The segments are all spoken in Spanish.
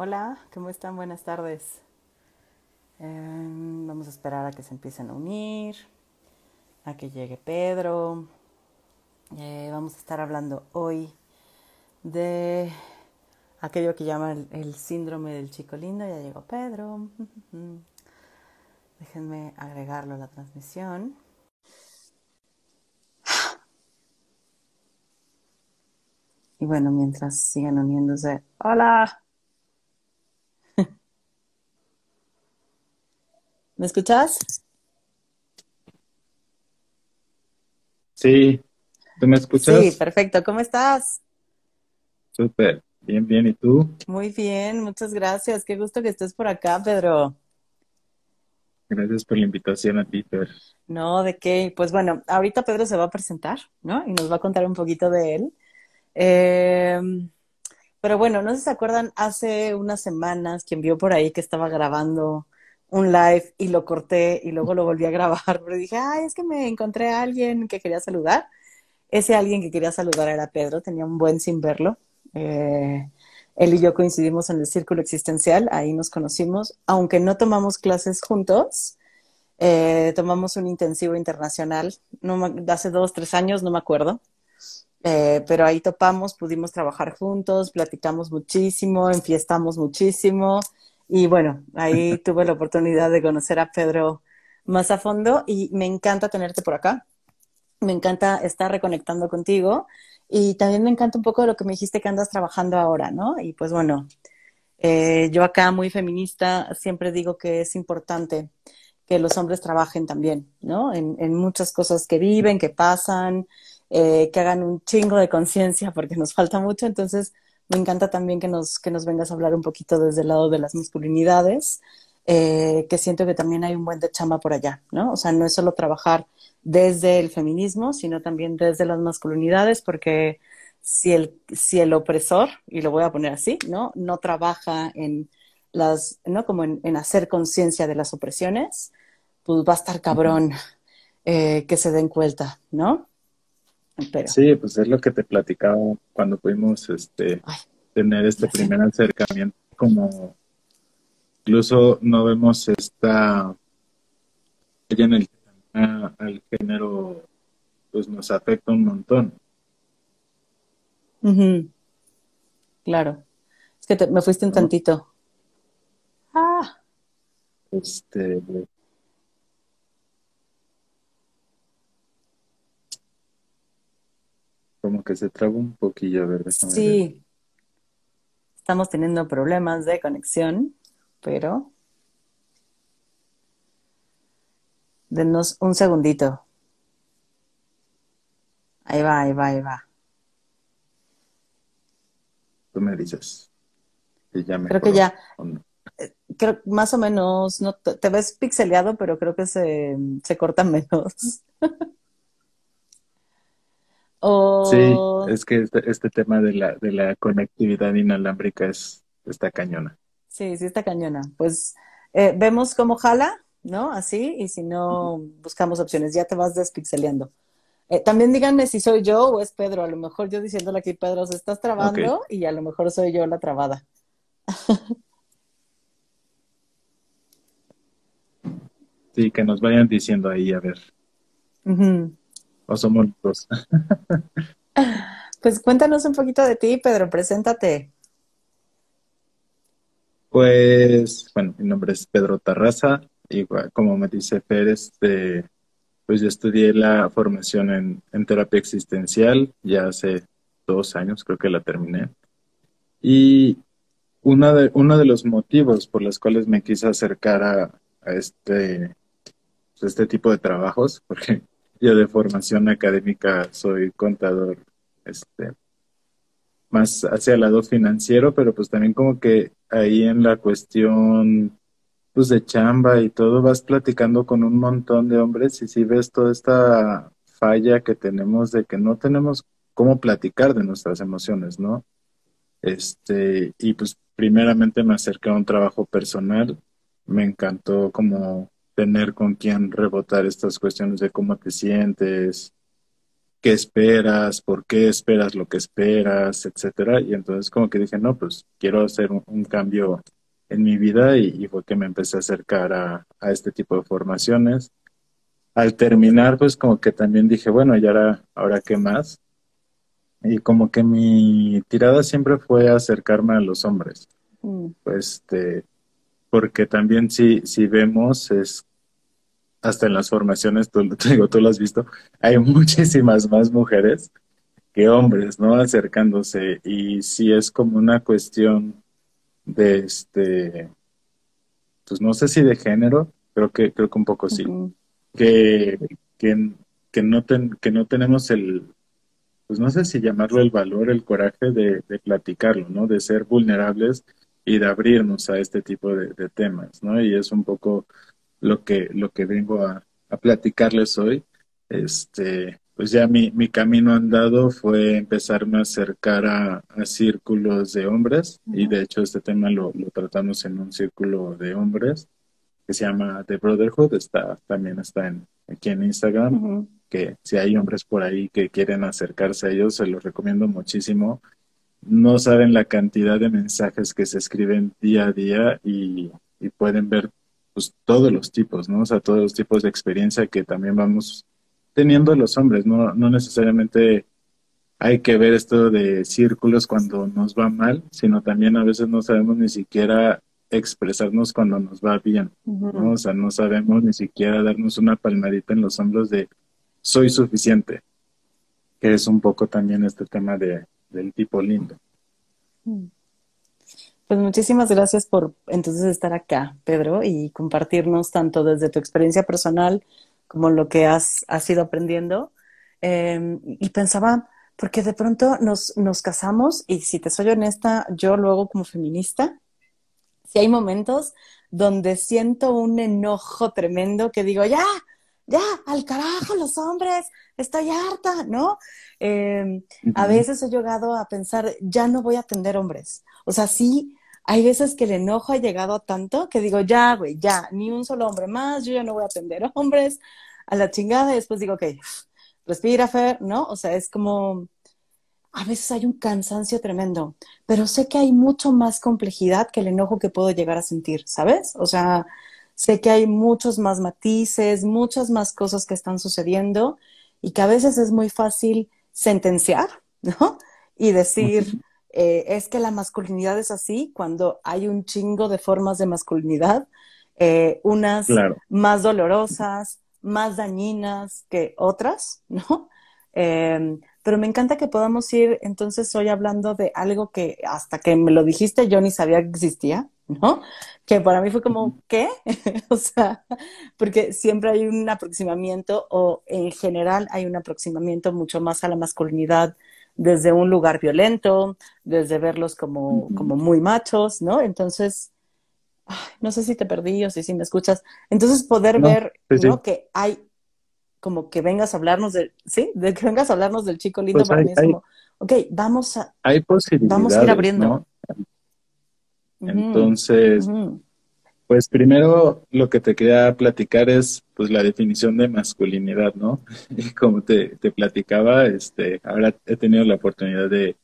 Hola, ¿cómo están? Buenas tardes. Em, vamos a esperar a que se empiecen a unir, a que llegue Pedro. Eh, vamos a estar hablando hoy de aquello que llaman el, el síndrome del chico lindo. Ya llegó Pedro. Déjenme agregarlo a la transmisión. Y bueno, mientras sigan uniéndose. Hola. ¿Me escuchas? Sí, ¿tú me escuchas? Sí, perfecto. ¿Cómo estás? Súper, bien, bien. ¿Y tú? Muy bien, muchas gracias. Qué gusto que estés por acá, Pedro. Gracias por la invitación a ti, Fer. No, ¿de qué? Pues bueno, ahorita Pedro se va a presentar, ¿no? Y nos va a contar un poquito de él. Eh, pero bueno, no sé si se acuerdan, hace unas semanas quien vio por ahí que estaba grabando un live y lo corté y luego lo volví a grabar, pero dije, ay, es que me encontré a alguien que quería saludar. Ese alguien que quería saludar era Pedro, tenía un buen sin verlo. Eh, él y yo coincidimos en el círculo existencial, ahí nos conocimos, aunque no tomamos clases juntos, eh, tomamos un intensivo internacional, no, hace dos, tres años, no me acuerdo, eh, pero ahí topamos, pudimos trabajar juntos, platicamos muchísimo, enfiestamos muchísimo, y bueno, ahí tuve la oportunidad de conocer a Pedro más a fondo y me encanta tenerte por acá. Me encanta estar reconectando contigo y también me encanta un poco de lo que me dijiste que andas trabajando ahora, ¿no? Y pues bueno, eh, yo acá muy feminista siempre digo que es importante que los hombres trabajen también, ¿no? En, en muchas cosas que viven, que pasan, eh, que hagan un chingo de conciencia porque nos falta mucho. Entonces, me encanta también que nos, que nos vengas a hablar un poquito desde el lado de las masculinidades, eh, que siento que también hay un buen de chamba por allá, ¿no? O sea, no es solo trabajar desde el feminismo, sino también desde las masculinidades, porque si el, si el opresor, y lo voy a poner así, ¿no? No trabaja en las, ¿no? Como en, en hacer conciencia de las opresiones, pues va a estar cabrón eh, que se den cuenta, ¿no? Sí, pues es lo que te platicaba cuando pudimos este, tener este primer acercamiento, como incluso no vemos esta ella en el al género pues nos afecta un montón. Claro. Es que me fuiste un tantito. Ah. Este, como que se traba un poquillo, ¿verdad? Sí. Estamos teniendo problemas de conexión, pero denos un segundito. Ahí va, ahí va, ahí va. Tú me dices. ya creo que ya. Eh, creo más o menos, no te, ves pixeleado, pero creo que se, se corta menos. Sí, es que este, este, tema de la, de la conectividad inalámbrica es, está cañona. Sí, sí está cañona. Pues eh, vemos cómo jala, ¿no? Así, y si no, buscamos opciones. Ya te vas despixeleando. Eh, también díganme si soy yo o es Pedro. A lo mejor yo diciéndole aquí, Pedro, se estás trabando y a lo mejor soy yo la trabada. sí, que nos vayan diciendo ahí, a ver. ¿O somos dos? pues cuéntanos un poquito de ti, Pedro, preséntate. Pues, bueno, mi nombre es Pedro Tarraza, igual como me dice Pérez, pues yo estudié la formación en, en, terapia existencial ya hace dos años, creo que la terminé. Y una de, uno de los motivos por los cuales me quise acercar a, a este, pues, este tipo de trabajos, porque yo de formación académica soy contador, este, más hacia el lado financiero, pero pues también como que ahí en la cuestión pues de chamba y todo vas platicando con un montón de hombres y si ves toda esta falla que tenemos de que no tenemos cómo platicar de nuestras emociones, ¿no? Este, y pues primeramente me acerqué a un trabajo personal, me encantó como tener con quien rebotar estas cuestiones de cómo te sientes, qué esperas, por qué esperas lo que esperas, etcétera. Y entonces como que dije, no, pues quiero hacer un, cambio en mi vida y, fue que me empecé a acercar a, a, este tipo de formaciones. Al terminar, pues como que también dije, bueno, y ahora, ahora qué más. Y como que mi tirada siempre fue acercarme a los hombres. Mm. Pues, este, porque también si, si vemos, es hasta en las formaciones, tú, te digo, tú lo has visto, hay muchísimas más mujeres que hombres, ¿no? Acercándose. Y si es como una cuestión de este, pues no sé si de género, creo que, creo que un poco sí. que, que, que, no que no tenemos el, pues no sé si llamarlo el valor, el coraje de, de platicarlo, ¿no? De ser vulnerables y de abrirnos a este tipo de, de temas, ¿no? Y es un poco lo que, lo que vengo a, platicarles hoy. Este, pues ya mi, mi camino andado fue empezarme a acercar a, círculos de hombres y de hecho este tema lo, lo, tratamos en un círculo de hombres que se llama The Brotherhood, está, también está en, aquí en Instagram, que si hay hombres por ahí que quieren acercarse a ellos, se los recomiendo muchísimo. No saben la cantidad de mensajes que se escriben día a día y, y pueden ver pues todos los tipos, ¿no? O sea, todos los tipos de experiencia que también vamos teniendo los hombres, no, no necesariamente hay que ver esto de círculos cuando nos va mal, sino también a veces no sabemos ni siquiera expresarnos cuando nos va bien, ¿no? O sea, no sabemos ni siquiera darnos una palmadita en los hombros de soy suficiente, que es un poco también este tema de, del tipo lindo. Mm. Pues muchísimas gracias por entonces estar acá, Pedro, y compartirnos tanto desde tu experiencia personal como lo que has, has ido aprendiendo. Em, y pensaba, porque de pronto nos, nos casamos y si te soy honesta, yo luego como feminista, si hay momentos donde siento un enojo tremendo que digo, ya, ya, al carajo los hombres, estoy harta, ¿no? Em, a veces he llegado a pensar, ya no voy a atender hombres. O sea, sí, hay veces que el enojo ha llegado a tanto que digo, ya, güey, ya, ni un solo hombre más, yo ya no voy a atender hombres a la chingada y después digo, ok, respira, Fer, ¿no? O sea, es como, a veces hay un cansancio tremendo, pero sé que hay mucho más complejidad que el enojo que puedo llegar a sentir, ¿sabes? O sea, sé que hay muchos más matices, muchas más cosas que están sucediendo y que a veces es muy fácil sentenciar, ¿no? Y decir, eh, es que la masculinidad es así cuando hay un chingo de formas de masculinidad, eh, unas más dolorosas, más dañinas que otras, ¿no? Em, pero me encanta que podamos ir entonces hoy hablando de algo que hasta que me lo dijiste yo ni sabía que existía, ¿no? Que para mí fue como, ¿qué? o sea, porque siempre hay un aproximamiento o en general hay un aproximamiento mucho más a la masculinidad desde un lugar violento, desde verlos como, como muy machos, ¿no? Entonces, no sé si te perdí o si, si me escuchas. Entonces, poder ver, ¿no? Que hay, como que vengas a hablarnos de, ¿sí? De que vengas a hablarnos del chico lindo pues para mí es como, ok, vamos a, hay posibilidades, vamos a ir abriendo. Entonces, pues primero lo que te quería platicar es pues la definición de masculinidad, ¿no? Y como te, te platicaba, este, ahora he tenido la oportunidad de,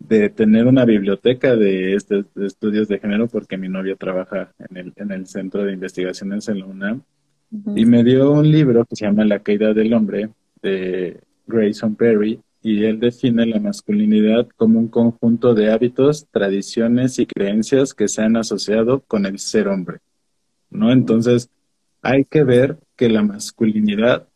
de tener una biblioteca de, este, estudios de género porque mi novia trabaja en el, en el Centro de Investigaciones en la UNAM y me dio un libro que se llama La caída del hombre de Grayson Perry y él define la masculinidad como un conjunto de hábitos, tradiciones y creencias que se han asociado con el ser hombre. ¿No? Entonces, hay que ver que la masculinidad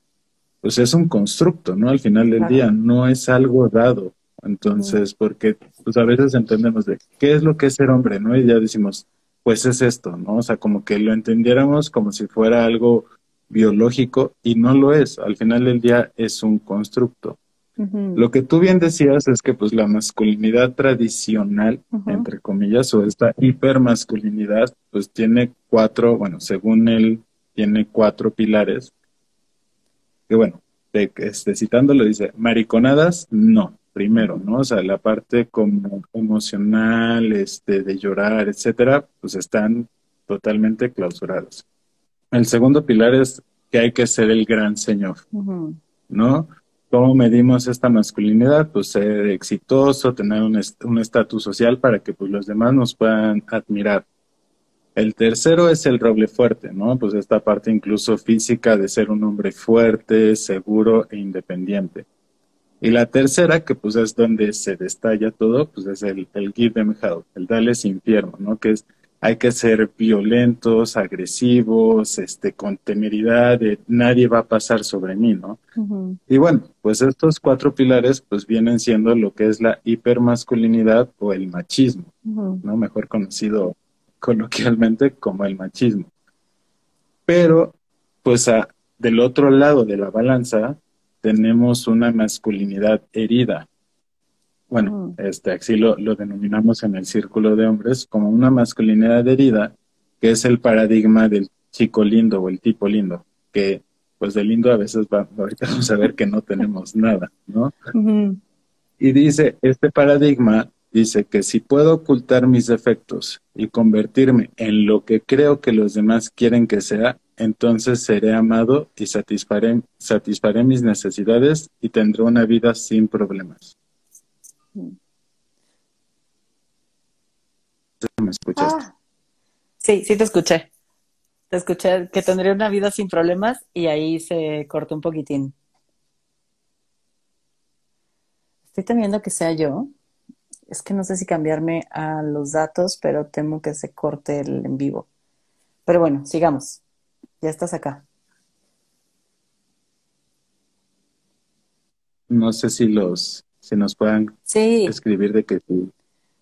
pues es un constructo, ¿no? Al final del día no es algo dado. Entonces, porque pues a veces entendemos de qué es lo que es ser hombre, ¿no? Y ya decimos, pues es esto, ¿no? O sea, como que lo entendiéramos como si fuera algo biológico y no lo es. Al final del día es un constructo. Lo que tú bien decías es que pues la masculinidad tradicional, entre comillas, o esta hipermasculinidad, pues tiene cuatro, bueno, según él, tiene cuatro pilares. Que bueno, de, este, citándolo dice, mariconadas, no, primero, ¿no? O sea, la parte como emocional, este, de llorar, etcétera, pues están totalmente clausuradas. El segundo pilar es que hay que ser el gran señor, ¿no? ¿Cómo medimos esta masculinidad? Pues ser exitoso, tener un estatus social para que pues, los demás nos puedan admirar. El tercero es el roble fuerte, ¿no? Pues esta parte incluso física de ser un hombre fuerte, seguro e independiente. Y la tercera, que pues es donde se destalla todo, pues es el, give them hell, el darles infierno, ¿no? Que es, hay que ser violentos, agresivos, este, con temeridad, de nadie va a pasar sobre mí, ¿no? Y bueno, pues estos cuatro pilares pues vienen siendo lo que es la hipermasculinidad o el machismo, ¿no? Mejor conocido coloquialmente como el machismo. Pero, pues a, del otro lado de la balanza tenemos una masculinidad herida. Bueno, este, así lo, lo denominamos en el círculo de hombres como una masculinidad herida, que es el paradigma del chico lindo o el tipo lindo, que pues de lindo a veces va, ahorita vamos a ver que no tenemos nada, ¿no? Y dice, este paradigma dice que si puedo ocultar mis defectos y convertirme en lo que creo que los demás quieren que sea, entonces seré amado y satisfaré, satisfaré mis necesidades y tendré una vida sin problemas. ¿Me escuchaste? Ah. sí, sí te escuché. Te escuché que tendría una vida sin problemas y ahí se cortó un poquitín. Estoy temiendo que sea yo. Es que no sé si cambiarme a los datos, pero temo que se corte el en vivo. Pero bueno, sigamos. Ya estás acá. No sé si los, si nos puedan escribir de que sí.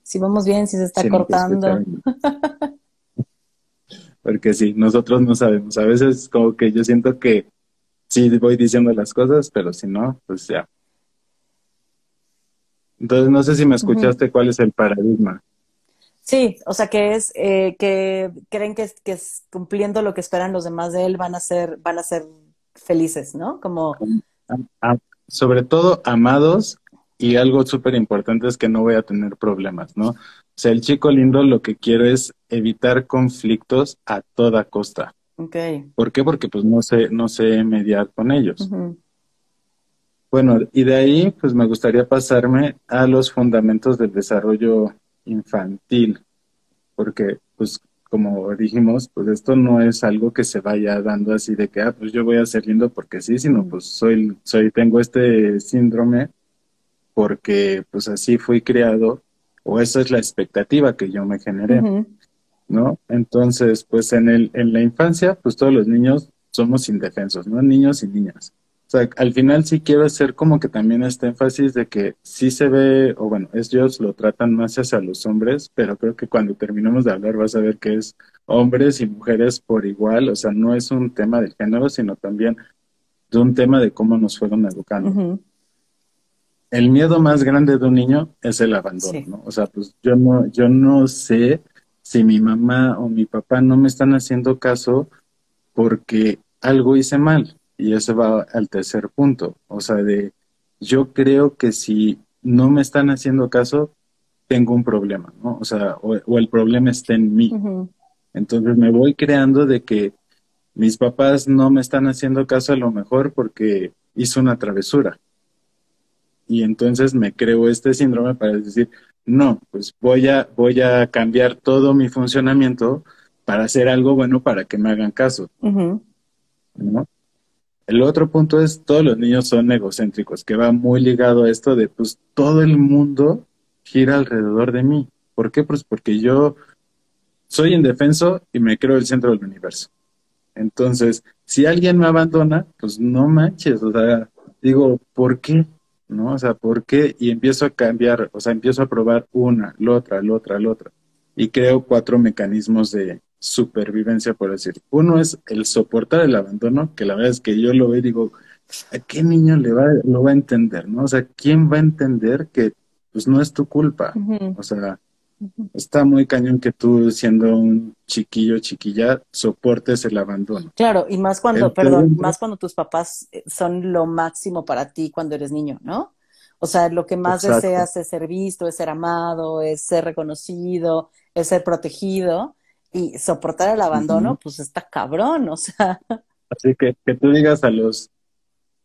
Si vamos bien, si se está cortando. Porque sí, nosotros no sabemos. A veces como que yo siento que sí voy diciendo las cosas, pero si no, pues ya. Entonces, no sé si me escuchaste cuál es el paradigma. Sí, o sea que es eh, que creen que, que es cumpliendo lo que esperan los demás de él van a ser van a ser felices, ¿no? Como sobre todo amados y algo súper importante es que no voy a tener problemas, ¿no? O sea, el chico lindo lo que quiere es evitar conflictos a toda costa. Okay. ¿Por qué? Porque pues no sé no sé mediar con ellos. Bueno, y de ahí, pues me gustaría pasarme a los fundamentos del desarrollo infantil, porque, pues, como dijimos, pues esto no es algo que se vaya dando así de que, ah, pues yo voy a ser lindo porque sí, sino pues soy, soy, tengo este síndrome porque, pues así fui criado, o esa es la expectativa que yo me generé, ¿no? Entonces, pues en el, en la infancia, pues todos los niños somos indefensos, ¿no? Niños y niñas sea, al final sí quiero hacer como que también este énfasis de que sí se ve, o bueno, ellos lo tratan más hacia los hombres, pero creo que cuando terminemos de hablar vas a ver que es hombres y mujeres por igual, o sea, no es un tema de género, sino también de un tema de cómo nos fueron educando. El miedo más grande de un niño es el abandono, ¿no? O sea, pues yo no, yo no sé si mi mamá o mi papá no me están haciendo caso porque algo hice mal y eso va al tercer punto, o sea, de yo creo que si no me están haciendo caso, tengo un problema, ¿no? O sea, o, el problema está en mí. Entonces me voy creando de que mis papás no me están haciendo caso a lo mejor porque hizo una travesura. Y entonces me creo este síndrome para decir, no, pues voy a, voy a cambiar todo mi funcionamiento para hacer algo bueno para que me hagan caso. ¿no? El otro punto es, todos los niños son egocéntricos, que va muy ligado a esto de, pues, todo el mundo gira alrededor de mí. ¿Por qué? Pues porque yo soy indefenso y me creo el centro del universo. Entonces, si alguien me abandona, pues no manches, o sea, digo, ¿por qué? ¿No? O sea, ¿por qué? Y empiezo a cambiar, o sea, empiezo a probar una, la otra, la otra, la otra. Y creo cuatro mecanismos de, supervivencia, por decir. Uno es el soportar el abandono, que la verdad es que yo lo veo y digo, ¿a qué niño le va, lo va a entender? ¿No? O sea, ¿quién va a entender que pues no es tu culpa? O sea, está muy cañón que tú siendo un chiquillo, chiquilla, soportes el abandono. Claro, y más cuando, perdón, más cuando tus papás eh, son lo máximo para ti cuando eres niño, ¿no? O sea, lo que más deseas es ser visto, es ser amado, es ser reconocido, es ser protegido y soportar el abandono, pues está cabrón, o sea. Así que que tú digas a los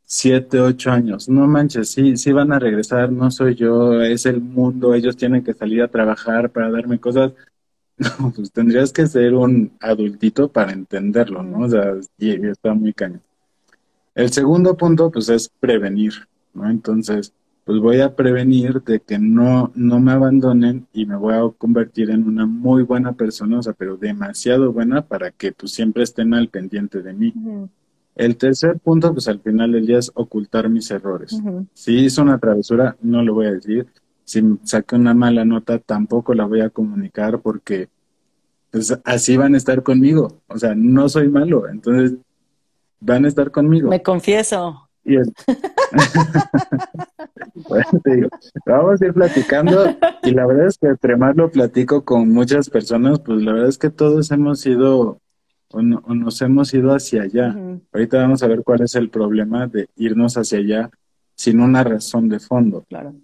siete, ocho años. No manches, sí, sí van a regresar, no soy yo, es el mundo, ellos tienen que salir a trabajar para darme cosas. No, pues tendrías que ser un adultito para entenderlo, ¿no? O sea, y, está muy cañón. El segundo punto, pues, es prevenir, ¿no? Entonces, pues voy a prevenir de que no, no me abandonen y me voy a convertir en una muy buena persona, o sea, pero demasiado buena para que pues siempre estén al pendiente de mí. El tercer punto, pues al final del día es ocultar mis errores. Si hice una travesura, no lo voy a decir. Si saqué una mala nota, tampoco la voy a comunicar porque pues así van a estar conmigo. O sea, no soy malo, entonces van a estar conmigo. Me confieso. vamos a ir platicando y la verdad es que entre más lo platico con muchas personas, pues la verdad es que todos hemos ido o, nos hemos ido hacia allá. Ahorita vamos a ver cuál es el problema de irnos hacia allá sin una razón de fondo. Claro.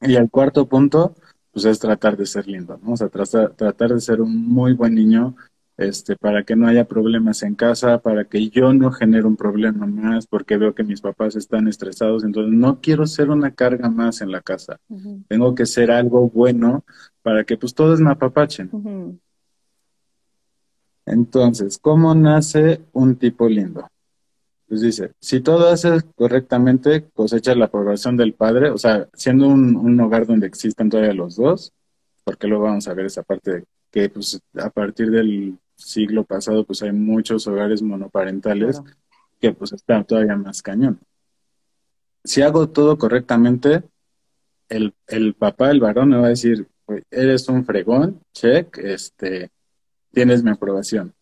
Y el cuarto punto, pues es tratar de ser lindo, ¿no? O sea, tratar de ser un muy buen niño, este, para que no haya problemas en casa, para que yo no genere un problema más, porque veo que mis papás están estresados, entonces no quiero ser una carga más en la casa. Tengo que ser algo bueno para que pues todos me apapachen. Entonces, ¿cómo nace un tipo lindo? Pues dice, si todo hace correctamente, cosecha la aprobación del padre, o sea, siendo un, un hogar donde existen todavía los dos, porque luego vamos a ver esa parte de que pues a partir del siglo pasado pues hay muchos hogares monoparentales que pues están todavía más cañón. Si hago todo correctamente, el, el papá, el varón me va a decir, eres un fregón, check, este, tienes mi aprobación.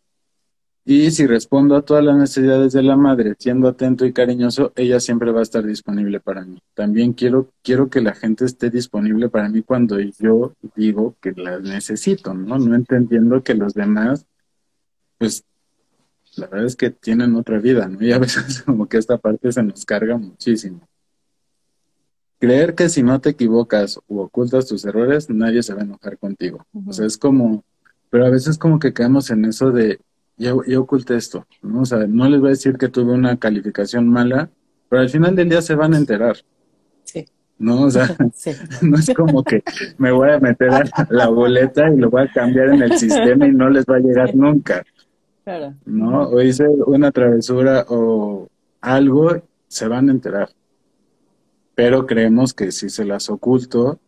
Y si respondo a todas las necesidades de la madre, siendo atento y cariñoso, ella siempre va a estar disponible para mí. También quiero, quiero que la gente esté disponible para mí cuando yo digo que la necesito, ¿no? No entendiendo que los demás pues la verdad es que tienen otra vida, ¿no? Y a veces como que esta parte se nos carga muchísimo. Creer que si no te equivocas u ocultas tus errores, nadie se va a enojar contigo. O sea, es como, pero a veces como que caemos en eso de, ya, ya oculté esto, ¿no? O sea, no les voy a decir que tuve una calificación mala, pero al final del día se van a enterar. Sí. ¿no? O sea, no es como que me voy a meter a la boleta y lo voy a cambiar en el sistema y no les va a llegar nunca. ¿No? O hice una travesura o algo, se van a enterar. Pero creemos que si se las oculto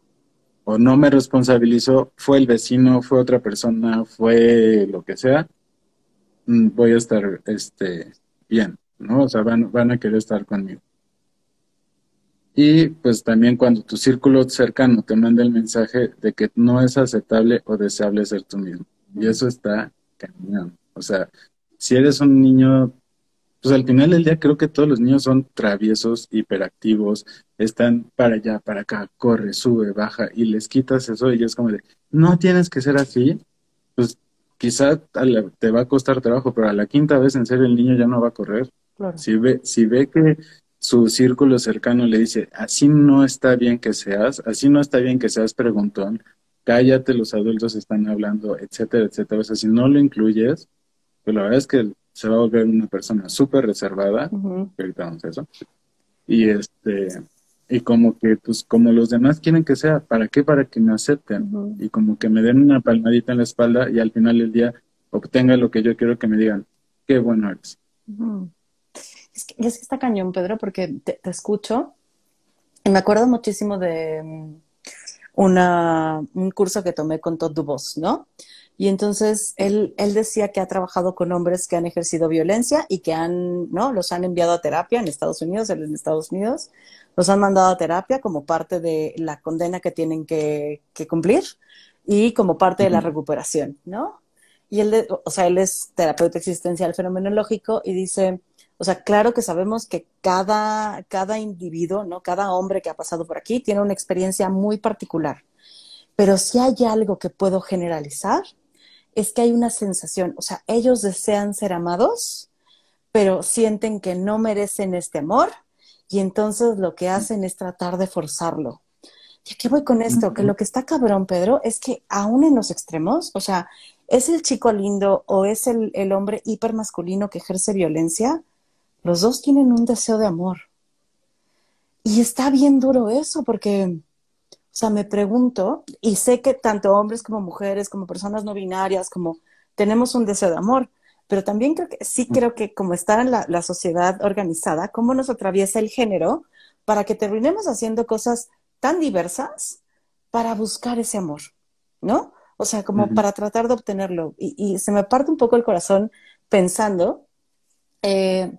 o no me responsabilizo, fue el vecino, fue otra persona, fue lo que sea, mm, voy a estar este, bien, ¿no? O sea, van, van a querer estar conmigo. Y pues también cuando tu círculo cercano te manda el mensaje de que no es aceptable o deseable ser tú mismo. Y eso está cañón. O sea, si eres un niño, pues al final del día creo que todos los niños son traviesos, hiperactivos, están para allá, para acá, corre, sube, baja, y les quitas eso y es como de, no tienes que ser así, pues quizá te va a costar trabajo, pero a la quinta vez en serio el niño ya no va a correr. Si, ve, si ve que su círculo cercano le dice, así no está bien que seas, así no está bien que seas preguntón, cállate, los adultos están hablando, etcétera, etcétera. O sea, si no lo incluyes, pues la verdad es que se va a volver una persona súper reservada, ahorita vamos a eso, y este, y como que, pues, como los demás quieren que sea, ¿para qué? Para que me acepten, y como que me den una palmadita en la espalda y al final del día obtenga lo que yo quiero que me digan, qué bueno eres. Es que, es que está cañón, Pedro, porque te, escucho y me acuerdo muchísimo de una, un curso que tomé con Todd Dubos, ¿no? Y entonces él, él decía que ha trabajado con hombres que han ejercido violencia y que han, ¿no? Los han enviado a terapia en Estados Unidos, él en Estados Unidos, los han mandado a terapia como parte de la condena que tienen que, que cumplir y como parte de la recuperación, ¿no? Y él, o sea, él es terapeuta existencial fenomenológico y dice, o sea, claro que sabemos que cada, cada individuo, ¿no? Cada hombre que ha pasado por aquí tiene una experiencia muy particular. Pero si hay algo que puedo generalizar, es que hay una sensación, o sea, ellos desean ser amados, pero sienten que no merecen este amor y entonces lo que hacen es tratar de forzarlo. ¿Y a qué voy con esto? Que lo que está cabrón, Pedro, es que aún en los extremos, o sea, es el chico lindo o es el, el hombre hipermasculino que ejerce violencia, los dos tienen un deseo de amor. y está bien duro eso, porque, o sea, me pregunto, y sé que tanto hombres como mujeres, como personas no binarias, como tenemos un deseo de amor, pero también creo que, sí creo que como está en la, la sociedad organizada, cómo nos atraviesa el género para que terminemos haciendo cosas tan diversas para buscar ese amor, ¿no? O sea, como para tratar de obtenerlo. Y, se me parte un poco el corazón pensando eh,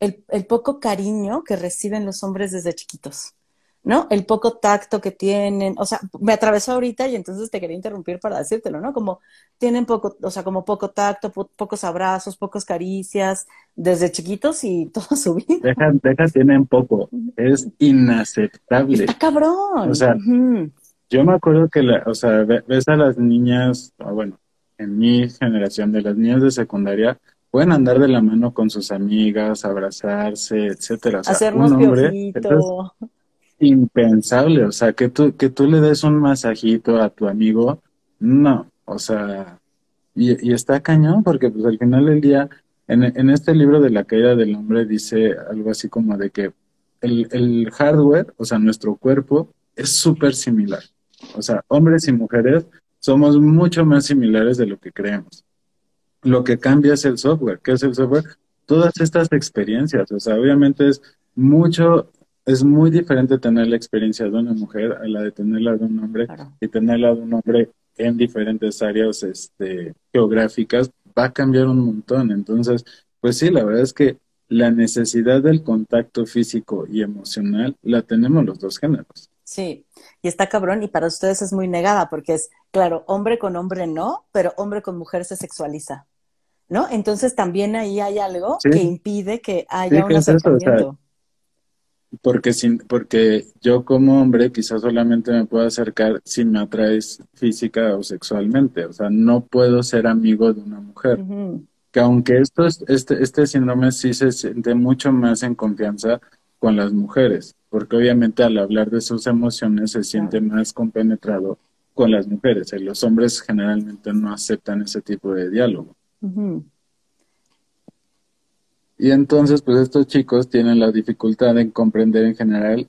el, el, poco cariño que reciben los hombres desde chiquitos, ¿no? El poco tacto que tienen. O sea, me atravesó ahorita y entonces te quería interrumpir para decírtelo, ¿no? Como tienen poco, o sea, como poco tacto, pocos abrazos, pocos caricias desde chiquitos y toda su vida. Deja, deja, tienen poco. Es inaceptable. Está cabrón. O sea, yo me acuerdo que, la, o sea, ves a las niñas, bueno, en mi generación de las niñas de secundaria, pueden andar de la mano con sus amigas, abrazarse, etcétera. O sea, Hacernos un hombre, impensable, o sea, que tú, que tú le des un masajito a tu amigo, no, o sea, y, y está cañón, porque pues al final del día, en, en este libro de la caída del hombre dice algo así como de que el, el hardware, o sea, nuestro cuerpo, es súper similar. O sea, hombres y mujeres somos mucho más similares de lo que creemos. Lo que cambia es el software. ¿Qué es el software? Todas estas experiencias. O sea, obviamente es mucho, es muy diferente tener la experiencia de una mujer a la de tenerla de un hombre y tenerla de un hombre en diferentes áreas este, geográficas va a cambiar un montón. Entonces, pues sí, la verdad es que la necesidad del contacto físico y emocional la tenemos los dos géneros. Sí, y está cabrón y para ustedes es muy negada porque es, claro, hombre con hombre no, pero hombre con mujer se sexualiza, ¿no? Entonces también ahí hay algo que impide que haya un acercamiento. porque, sin, porque yo como hombre quizás solamente me puedo acercar si me atraes física o sexualmente, o sea, no puedo ser amigo de una mujer. Que aunque esto, este, este síndrome sí se siente mucho más en confianza con las mujeres, porque obviamente al hablar de sus emociones se siente más compenetrado con las mujeres. Y los hombres generalmente no aceptan ese tipo de diálogo. Y entonces, pues estos chicos tienen la dificultad en comprender en general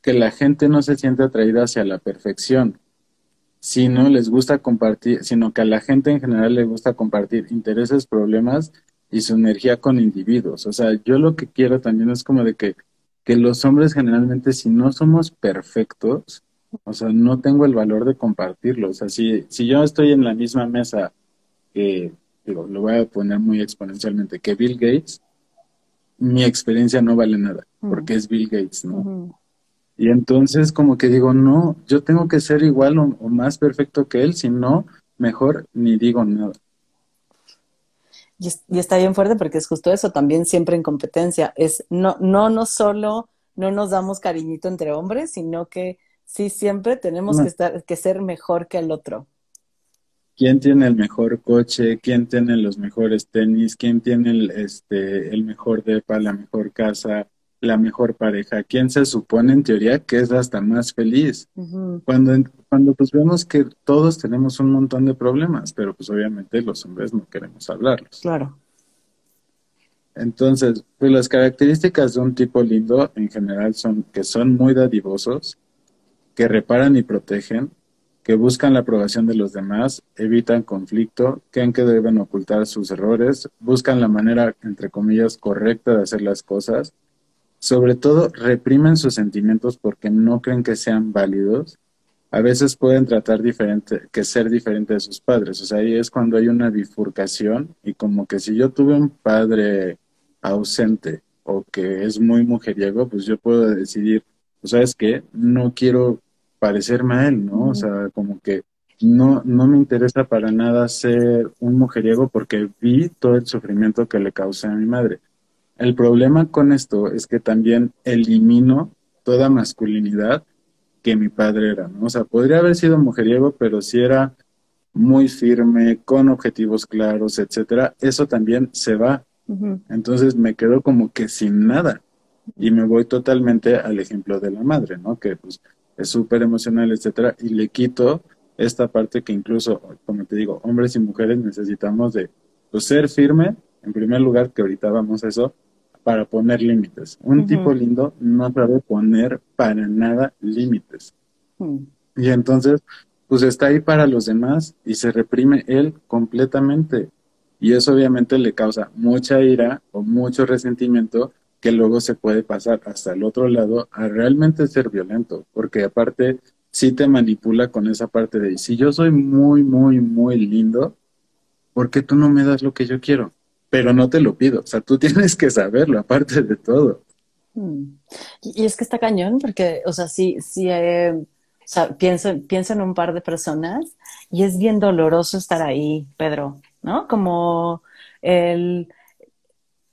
que la gente no se siente atraída hacia la perfección, sino les gusta compartir, sino que a la gente en general le gusta compartir intereses, problemas y su energía con individuos. O sea, yo lo que quiero también es como de que que los hombres generalmente si no somos perfectos, o sea, no tengo el valor de compartirlo. O sea, si, si yo estoy en la misma mesa que, digo, lo voy a poner muy exponencialmente, que Bill Gates, mi experiencia no vale nada, porque es Bill Gates, ¿no? Y entonces como que digo, no, yo tengo que ser igual o, o más perfecto que él, si no, mejor ni digo nada. Y, está bien fuerte porque es justo eso, también siempre en competencia. Es no, no, no solo no nos damos cariñito entre hombres, sino que sí siempre tenemos que estar, que ser mejor que el otro. ¿Quién tiene el mejor coche? ¿Quién tiene los mejores tenis? ¿Quién tiene el, este, el mejor depa, la mejor casa? la mejor pareja, ¿quién se supone en teoría que es hasta más feliz? Cuando, cuando pues vemos que todos tenemos un montón de problemas, pero pues obviamente los hombres no queremos hablarlos. Claro. Entonces, pues las características de un tipo lindo en general son que son muy dadivosos, que reparan y protegen, que buscan la aprobación de los demás, evitan conflicto, creen que deben ocultar sus errores, buscan la manera, entre comillas, correcta de hacer las cosas, sobre todo reprimen sus sentimientos porque no creen que sean válidos. A veces pueden tratar diferente, que ser diferente de sus padres. O sea, ahí es cuando hay una bifurcación y como que si yo tuve un padre ausente o que es muy mujeriego, pues yo puedo decidir, pues sabes qué, no quiero parecerme a él, ¿no? O sea, como que no, no me interesa para nada ser un mujeriego porque vi todo el sufrimiento que le causé a mi madre. El problema con esto es que también elimino toda masculinidad que mi padre era, ¿no? O sea, podría haber sido mujeriego, pero si era muy firme, con objetivos claros, etcétera, eso también se va. Entonces me quedo como que sin nada y me voy totalmente al ejemplo de la madre, ¿no? Que pues es súper emocional, etcétera, y le quito esta parte que incluso, como te digo, hombres y mujeres necesitamos de pues, ser firme, en primer lugar, que ahorita vamos a eso, para poner límites. Un tipo lindo no sabe poner para nada límites. Mm. Y entonces, pues está ahí para los demás y se reprime él completamente. Y eso obviamente le causa mucha ira o mucho resentimiento que luego se puede pasar hasta el otro lado a realmente ser violento, porque aparte sí te manipula con esa parte de, si yo soy muy, muy, muy lindo, ¿por qué tú no me das lo que yo quiero? Pero no te lo pido, o sea, tú tienes que saberlo, aparte de todo. Mm. Y es que está cañón, porque, o sea, sí, sí, eh, pienso, pienso en un par de personas y es bien doloroso estar ahí, Pedro, ¿no? Como el,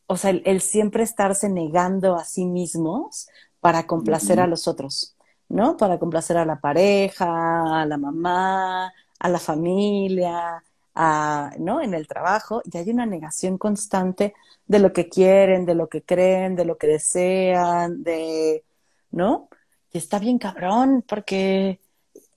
o sea, el, siempre estarse negando a sí mismos para complacer a los otros, ¿no? Para complacer a la pareja, a la mamá, a la familia, a, ¿no? En el trabajo, y hay una negación constante de lo que quieren, de lo que creen, de lo que desean, de, ¿no? Y está bien cabrón, porque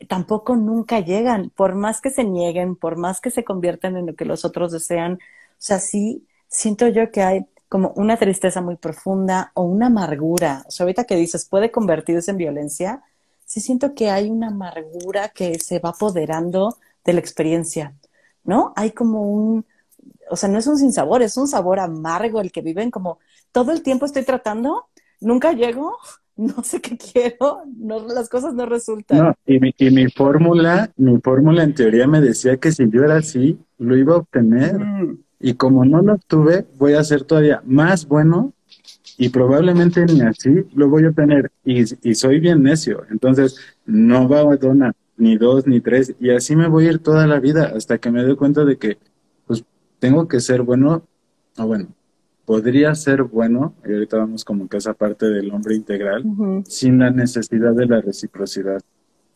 tampoco nunca llegan, por más que se nieguen, por más que se conviertan en lo que los otros desean, o sea, sí, siento yo que hay como una tristeza muy profunda o una amargura. O sea, ahorita que dices, puede convertirse en violencia, sí siento que hay una amargura que se va apoderando de la experiencia, ¿no? Hay como un, o sea, no es un sinsabor, es un sabor amargo el que viven como todo el tiempo estoy tratando, nunca llego, no sé qué quiero, no, las cosas no resultan. No, y mi, y mi fórmula, mi fórmula en teoría me decía que si yo era así, lo iba a obtener. Mm. Y como no lo obtuve, voy a ser todavía más bueno y probablemente ni así lo voy a tener. Y, y soy bien necio. Entonces, no va a donar ni dos ni tres. Y así me voy a ir toda la vida hasta que me doy cuenta de que, pues, tengo que ser bueno. O bueno, podría ser bueno, y ahorita vamos como que esa parte del hombre integral, sin la necesidad de la reciprocidad.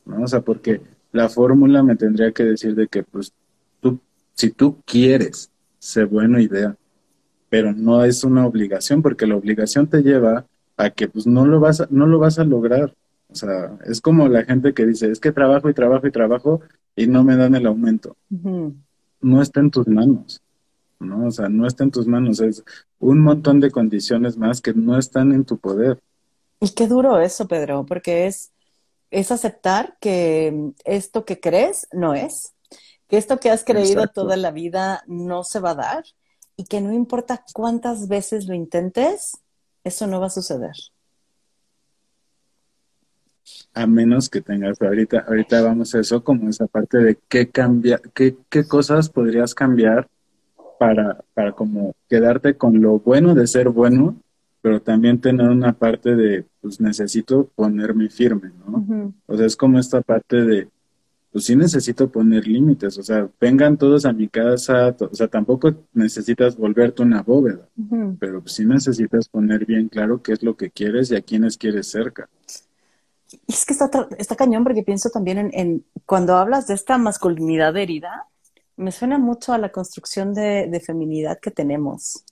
¿no? O sea, porque la fórmula me tendría que decir de que, pues, tú, si tú quieres sé buena idea, pero no es una obligación porque la obligación te lleva a que pues no lo vas a, no lo vas a lograr. O sea, es como la gente que dice, es que trabajo y trabajo y trabajo y no me dan el aumento. No está en tus manos. ¿no? O sea, no está en tus manos. Es un montón de condiciones más que no están en tu poder. Y qué duro eso, Pedro, porque es, es aceptar que esto que crees no es que esto que has creído toda la vida no se va a dar y que no importa cuántas veces lo intentes, eso no va a suceder. A menos que tengas, ahorita, ahorita vamos a eso como esa parte de qué cambia, qué, qué cosas podrías cambiar para, para como quedarte con lo bueno de ser bueno, pero también tener una parte de, pues necesito ponerme firme, ¿no? O sea, es como esta parte de, pues sí necesito poner límites, o sea, vengan todos a mi casa, o sea, tampoco necesitas volverte una bóveda, pero sí necesitas poner bien claro qué es lo que quieres y a quiénes quieres cerca. Es que está, está cañón porque pienso también en, en, cuando hablas de esta masculinidad herida, me suena mucho a la construcción de, de feminidad que tenemos,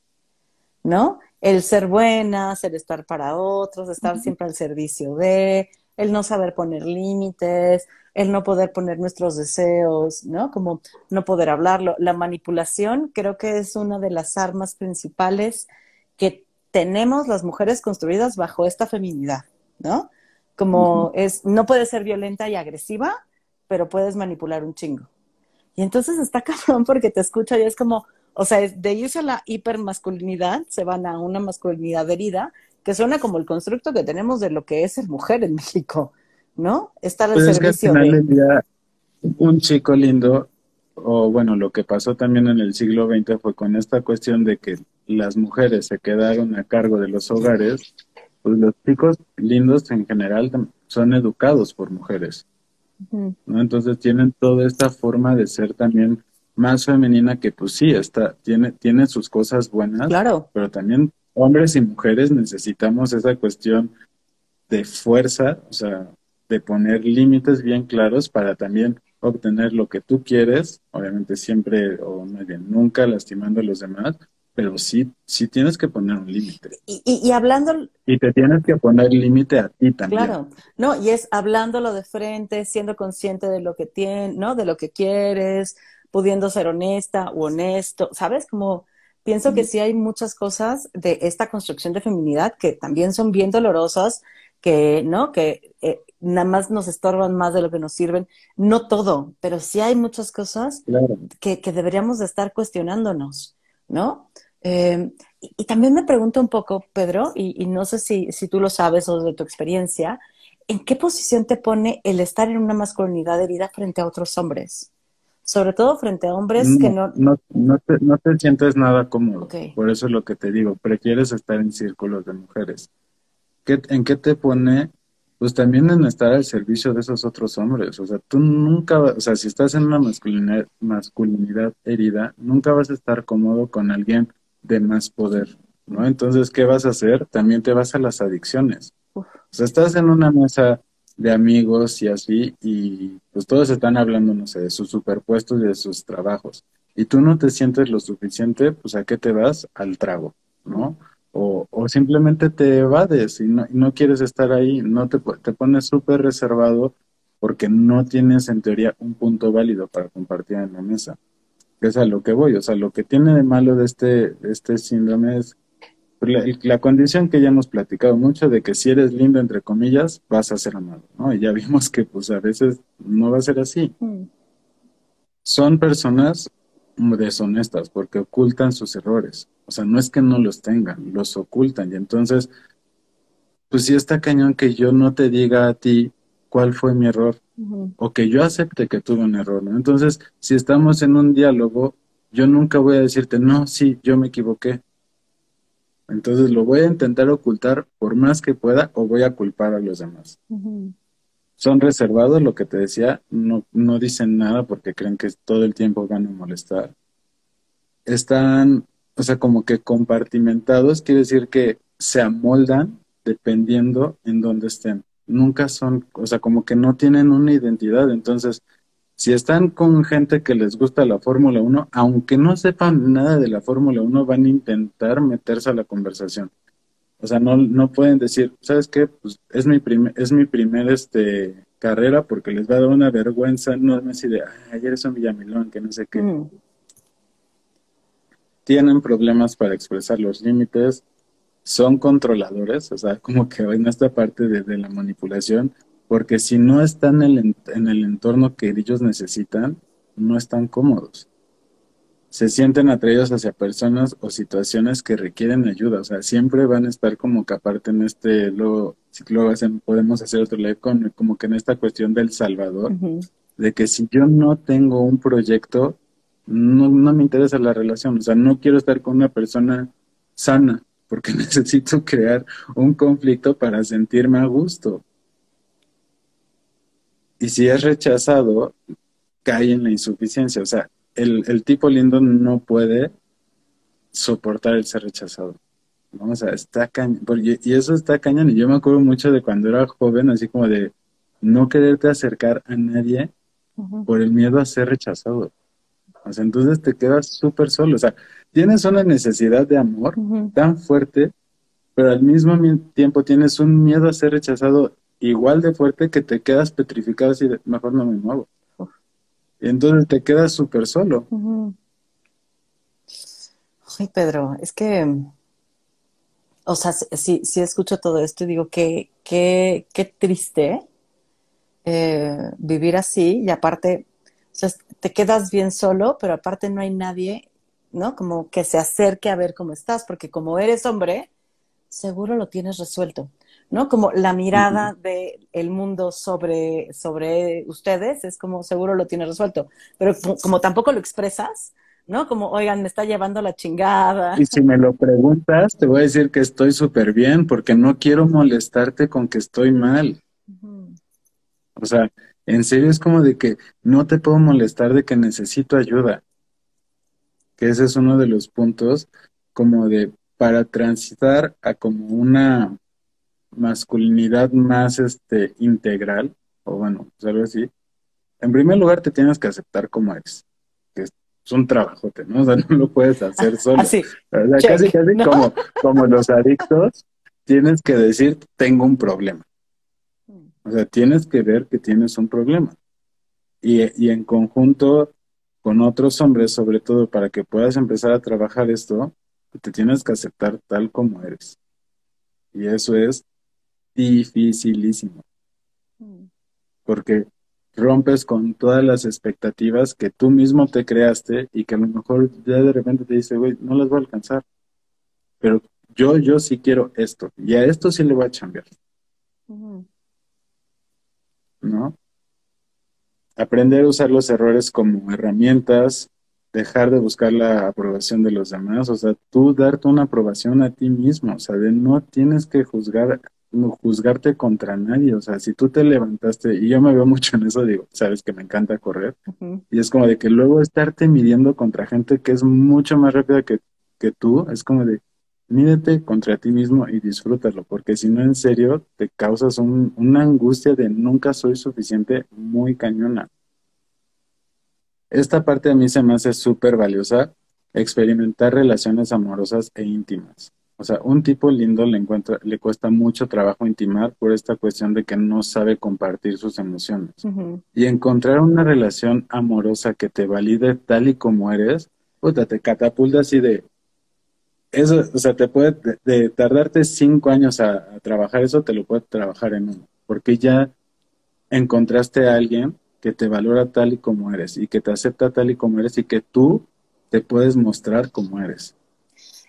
¿no? El ser buenas, el estar para otros, estar siempre al servicio de, el no saber poner límites, el no poder poner nuestros deseos, ¿no? Como no poder hablarlo. La manipulación creo que es una de las armas principales que tenemos las mujeres construidas bajo esta feminidad, ¿no? Como es, no puedes ser violenta y agresiva, pero puedes manipular un chingo. Y entonces está cabrón porque te escucha y es como, o sea, de irse a la hipermasculinidad, se van a una masculinidad herida, que suena como el constructo que tenemos de lo que es ser mujer en México. ¿no? Estar al pues servicio de... un chico lindo, o bueno, lo que pasó también en el siglo XX fue con esta cuestión de que las mujeres se quedaron a cargo de los hogares, pues los chicos lindos en general son educados por mujeres, ¿no? Entonces tienen toda esta forma de ser también más femenina que pues sí, está, tiene, tiene sus cosas buenas, claro. pero también hombres y mujeres necesitamos esa cuestión de fuerza, o sea, de poner límites bien claros para también obtener lo que tú quieres, obviamente siempre o más bien nunca lastimando a los demás, pero sí, sí tienes que poner un límite. Y, y, hablando... Y te tienes que poner límite a ti también. Claro, no, y es hablándolo de frente, siendo consciente de lo que tienes, ¿no? De lo que quieres, pudiendo ser honesta o honesto, ¿sabes? Como pienso que sí hay muchas cosas de esta construcción de feminidad que también son bien dolorosas, que, ¿no? Que eh, nada más nos estorban más de lo que nos sirven. No todo, pero sí hay muchas cosas que, que, deberíamos de estar cuestionándonos, ¿no? Eh, y, también me pregunto un poco, Pedro, y, y no sé si, si, tú lo sabes o de tu experiencia, ¿en qué posición te pone el estar en una masculinidad herida frente a otros hombres? Sobre todo frente a hombres que no... No, no, te, no te sientes nada cómodo. Por eso es lo que te digo, prefieres estar en círculos de mujeres. ¿Qué, ¿En qué te pone pues también en estar al servicio de esos otros hombres. O sea, tú nunca, o sea, si estás en una masculinidad, masculinidad herida, nunca vas a estar cómodo con alguien de más poder, ¿no? Entonces, ¿qué vas a hacer? También te vas a las adicciones. O sea, estás en una mesa de amigos y así, y pues todos están hablando, no sé, de sus superpuestos y de sus trabajos. Y tú no te sientes lo suficiente, pues ¿a qué te vas? Al trago, ¿no? o, o simplemente te evades y no, no quieres estar ahí, no te, te pones súper reservado porque no tienes en teoría un punto válido para compartir en la mesa. Es a lo que voy, o sea, lo que tiene de malo de este, este síndrome es la, condición que ya hemos platicado mucho de que si eres lindo, entre comillas, vas a ser amado, ¿no? Y ya vimos que pues a veces no va a ser así. Mm. Son personas deshonestas porque ocultan sus errores. O sea, no es que no los tengan, los ocultan. Y entonces, pues sí está cañón que yo no te diga a ti cuál fue mi error o que yo acepte que tuve un error. ¿no? Entonces, si estamos en un diálogo, yo nunca voy a decirte, no, sí, yo me equivoqué. Entonces lo voy a intentar ocultar por más que pueda o voy a culpar a los demás. Son reservados, lo que te decía, no, no dicen nada porque creen que todo el tiempo van a molestar. Están, o sea, como que compartimentados, quiere decir que se amoldan dependiendo en dónde estén. Nunca son, o sea, como que no tienen una identidad. Entonces, si están con gente que les gusta la Fórmula 1, aunque no sepan nada de la Fórmula 1, van a intentar meterse a la conversación. O sea, no, no pueden decir, ¿sabes qué? Pues es mi primer, es mi primer este, carrera porque les va a dar una vergüenza enorme así de, ayer es un Villamilón, que no sé qué. Mm. Tienen problemas para expresar los límites, son controladores, o sea, como que en esta parte de, la manipulación, porque si no están en el, en el entorno que ellos necesitan, no están cómodos se sienten atraídos hacia personas o situaciones que requieren ayuda. O sea, siempre van a estar como que aparte en este, luego, si luego podemos hacer otro live con, como que en esta cuestión del Salvador, de que si yo no tengo un proyecto, no, no me interesa la relación. O sea, no quiero estar con una persona sana, porque necesito crear un conflicto para sentirme a gusto. Y si es rechazado, cae en la insuficiencia. O sea, el, tipo lindo no puede soportar el ser rechazado. ¿no? O sea, está cañón. Y eso está cañón. Y yo me acuerdo mucho de cuando era joven, así como de no quererte acercar a nadie por el miedo a ser rechazado. O sea, entonces te quedas súper solo. O sea, tienes una necesidad de amor tan fuerte, pero al mismo tiempo tienes un miedo a ser rechazado igual de fuerte que te quedas petrificado así de, mejor no me muevo. Entonces te quedas súper solo. Ay, Pedro, es que, o sea, si, si escucho todo esto y digo que qué, qué triste eh, vivir así y aparte, te quedas bien solo, pero aparte no hay nadie, ¿no? Como que se acerque a ver cómo estás, porque como eres hombre, seguro lo tienes resuelto. ¿No? Como la mirada del mundo sobre, sobre ustedes es como seguro lo tiene resuelto, pero como, tampoco lo expresas, ¿no? Como, oigan, me está llevando la chingada. Y si me lo preguntas, te voy a decir que estoy súper bien porque no quiero molestarte con que estoy mal. O sea, en serio es como de que no te puedo molestar de que necesito ayuda. Que ese es uno de los puntos como de para transitar a como una masculinidad más este, integral, o bueno, pues algo así, en primer lugar te tienes que aceptar como eres, que es un trabajote, ¿no? O sea, no lo puedes hacer solo. Así. casi, casi como, como los adictos, tienes que decir, tengo un problema. O sea, tienes que ver que tienes un problema. Y, y en conjunto, con otros hombres, sobre todo para que puedas empezar a trabajar esto, te tienes que aceptar tal como eres. Y eso es dificilísimo. Mm. Porque rompes con todas las expectativas que tú mismo te creaste y que a lo mejor ya de repente te dice, güey, no las voy a alcanzar. Pero yo, yo sí quiero esto. Y a esto sí le voy a cambiar. ¿No? Aprender a usar los errores como herramientas, dejar de buscar la aprobación de los demás, o sea, tú darte una aprobación a ti mismo, o sea, de no tienes que juzgar juzgarte contra nadie, o sea, si tú te levantaste, y yo me veo mucho en eso, digo, sabes que me encanta correr, y es como de que luego estarte midiendo contra gente que es mucho más rápida que, que tú, es como de, mídete contra ti mismo y disfrútalo, porque si no, en serio, te causas una angustia de nunca soy suficiente muy cañona. Esta parte a mí se me hace súper valiosa, experimentar relaciones amorosas e íntimas. O sea, un tipo lindo le encuentra, le cuesta mucho trabajo intimar por esta cuestión de que no sabe compartir sus emociones. Y encontrar una relación amorosa que te valide tal y como eres, puta, te catapulta así de eso, o sea, te puede de, tardarte cinco años a, a, trabajar eso, te lo puede trabajar en uno, porque ya encontraste a alguien que te valora tal y como eres y que te acepta tal y como eres y que tú te puedes mostrar como eres.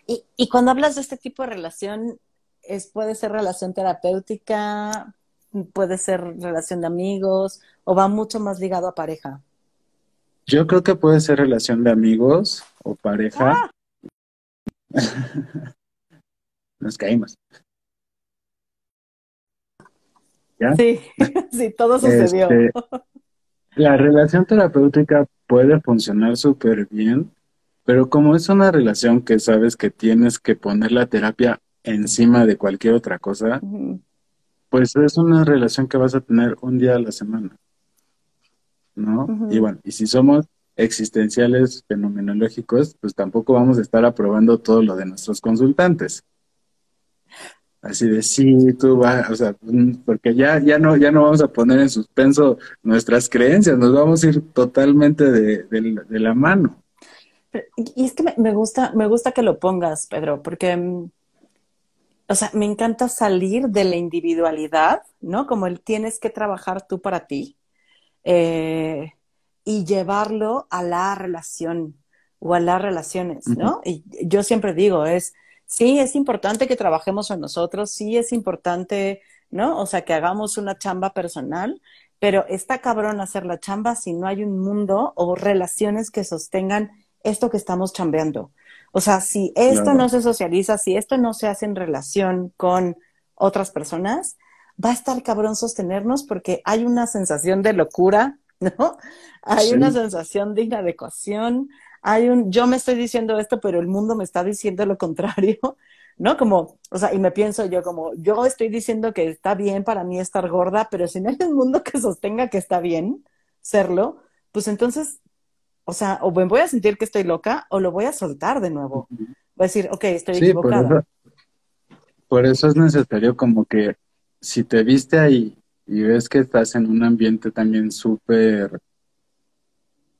Y, cuando hablas de este tipo de relación, es, puede ser relación terapéutica, puede ser relación de amigos, o va mucho más ligado a pareja. Yo creo que puede ser relación de amigos o pareja. Ah. Nos caímos. ¿Ya? Sí, sí, todo sucedió. Este, la relación terapéutica puede funcionar súper bien pero como es una relación que sabes que tienes que poner la terapia encima de cualquier otra cosa, pues es una relación que vas a tener un día a la semana. ¿No? Y bueno, y si somos existenciales fenomenológicos, pues tampoco vamos a estar aprobando todo lo de nuestros consultantes. Así de sí, tú vas, o sea, mm, porque ya, ya no, ya no vamos a poner en suspenso nuestras creencias, nos vamos a ir totalmente de la mano. Y es que me, gusta, me gusta que lo pongas, Pedro, porque, mm, o sea, me encanta salir de la individualidad, ¿no? Como el tienes que trabajar tú para ti eh, y llevarlo a la relación o a las relaciones, ¿no? Y yo siempre digo, es, sí, es importante que trabajemos en nosotros, sí es importante, ¿no? O sea, que hagamos una chamba personal, pero está cabrón hacer la chamba si no hay un mundo o relaciones que sostengan esto que estamos chambeando. O sea, si esto no se socializa, si esto no se hace en relación con otras personas, va a estar cabrón sostenernos porque hay una sensación de locura, ¿no? Hay una sensación de inadecuación, hay un, yo me estoy diciendo esto, pero el mundo me está diciendo lo contrario, ¿no? Como, o sea, y me pienso yo como, yo estoy diciendo que está bien para mí estar gorda, pero si no hay un mundo que sostenga que está bien serlo, pues entonces o sea, o me voy a sentir que estoy loca o lo voy a soltar de nuevo. Voy a decir, ok, estoy equivocada. Por eso, es necesario como que si te viste ahí y ves que estás en un ambiente también súper,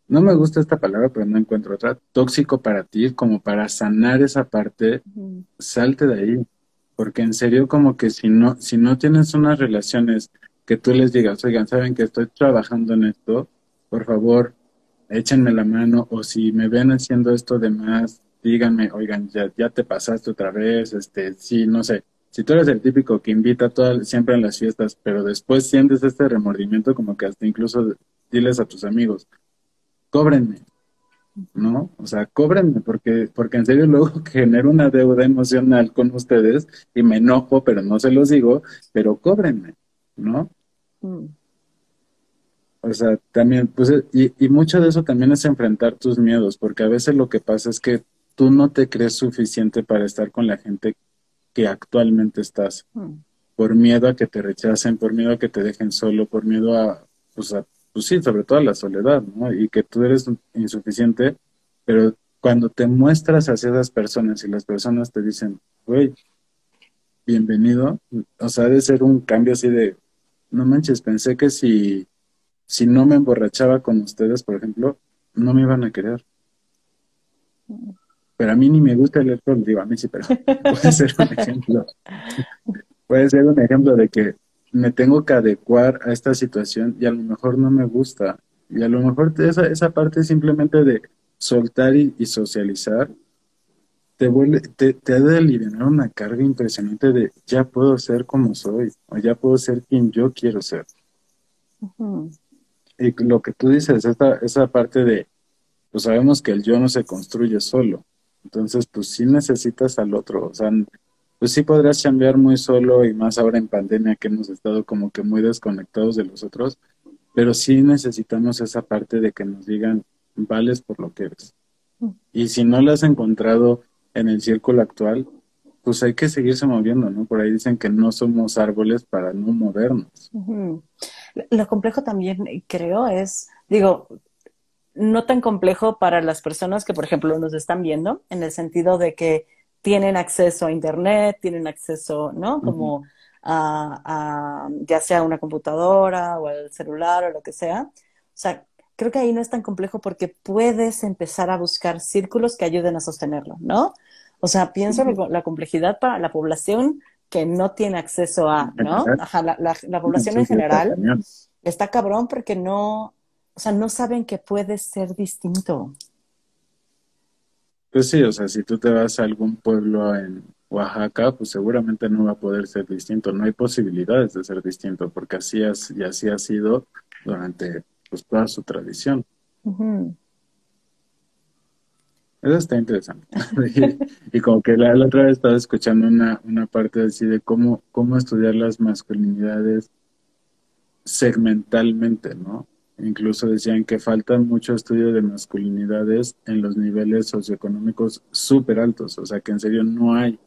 no me gusta esta palabra, pero no encuentro otra, tóxico para ti, como para sanar esa parte, salte de ahí. Porque en serio, como que si no, si no tienes unas relaciones que tú les digas, oigan, saben que estoy trabajando en esto, por favor, échenme la mano o si me ven haciendo esto de más, díganme, oigan, ya, te pasaste otra vez, este, sí, no sé. Si tú eres el típico que invita todo, siempre en las fiestas, pero después sientes este remordimiento como que hasta incluso diles a tus amigos, cóbrenme, ¿no? O sea, cóbrenme, porque, porque en serio luego genero una deuda emocional con ustedes y me enojo, pero no se los digo, pero cóbrenme, ¿no? Mm. O sea, también, pues, y, y mucho de eso también es enfrentar tus miedos, porque a veces lo que pasa es que tú no te crees suficiente para estar con la gente que actualmente estás, mm. por miedo a que te rechacen, por miedo a que te dejen solo, por miedo a, pues, a, pues sí, sobre todo a la soledad, ¿no? Y que tú eres insuficiente, pero cuando te muestras hacia esas personas y las personas te dicen, güey, bienvenido, o sea, debe ser un cambio así de, no manches, pensé que si si no me emborrachaba con ustedes, por ejemplo, no me iban a querer. Pero a mí ni me gusta el alcohol, digo, a mí sí, pero puede ser un ejemplo. puede ser un ejemplo de que me tengo que adecuar a esta situación y a lo mejor no me gusta. Y a lo mejor esa, esa parte simplemente de soltar y, socializar te, vuelve, te, te, ha de aliviar una carga impresionante de ya puedo ser como soy o ya puedo ser quien yo quiero ser. Y lo que tú dices, esa, esa parte de, pues sabemos que el yo no se construye solo. Entonces, pues sí necesitas al otro. O sea, pues sí podrás cambiar muy solo y más ahora en pandemia que hemos estado como que muy desconectados de los otros, pero sí necesitamos esa parte de que nos digan, vales por lo que eres. Mm. Y si no lo has encontrado en el círculo actual, pues hay que seguirse moviendo, ¿no? Por ahí dicen que no somos árboles para no movernos. Lo complejo también, creo, es, digo, no tan complejo para las personas que, por ejemplo, nos están viendo, en el sentido de que tienen acceso a Internet, tienen acceso, ¿no? Como a, ya sea una computadora o al celular o lo que sea. O sea, creo que ahí no es tan complejo porque puedes empezar a buscar círculos que ayuden a sostenerlo, ¿no? O sea, pienso la complejidad para la población que no tiene acceso a, ¿no? Ajá, la, la, población en general está cabrón porque no, o sea, no saben que puede ser distinto. Pues sí, o sea, si tú te vas a algún pueblo en Oaxaca, pues seguramente no va a poder ser distinto, no hay posibilidades de ser distinto, porque así y así ha sido durante pues, toda su tradición. Eso está interesante. y, como que la, otra vez estaba escuchando una, una parte así de cómo, cómo estudiar las masculinidades segmentalmente, ¿no? Incluso decían que falta mucho estudio de masculinidades en los niveles socioeconómicos súper altos, o sea que en serio no hay,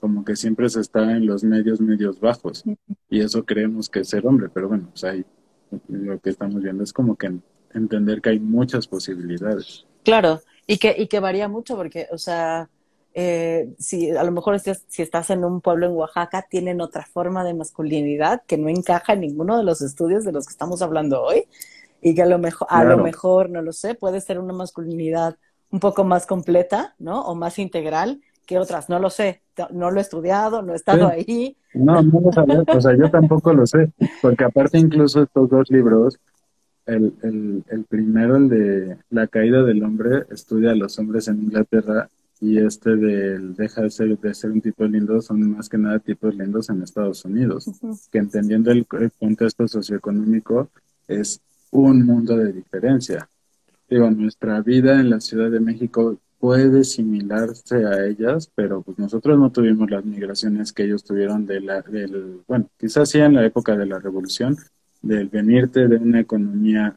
como que siempre se está en los medios, medios bajos, y eso creemos que es ser hombre, pero bueno, pues ahí lo que estamos viendo es como que entender que hay muchas posibilidades. Claro, y que, y que varía mucho porque, o sea, eh, si a lo mejor si estás en un pueblo en Oaxaca, tienen otra forma de masculinidad que no encaja en ninguno de los estudios de los que estamos hablando hoy y que a lo mejor, a lo mejor, no lo sé, puede ser una masculinidad un poco más completa, ¿no? O más integral que otras, no lo sé, no lo he estudiado, no he estado ahí. No, no lo sabía, o sea, yo tampoco lo sé, porque aparte incluso estos dos libros, el, el, el primero, el de La caída del hombre, estudia a los hombres en Inglaterra y este del deja de ser, de ser un tipo lindo son más que nada tipos lindos en Estados Unidos, que entendiendo el, el contexto socioeconómico es un mundo de diferencia. Digo, nuestra vida en la Ciudad de México puede similarse a ellas, pero pues nosotros no tuvimos las migraciones que ellos tuvieron de la, del, bueno, quizás sí en la época de la revolución, del venirte de una economía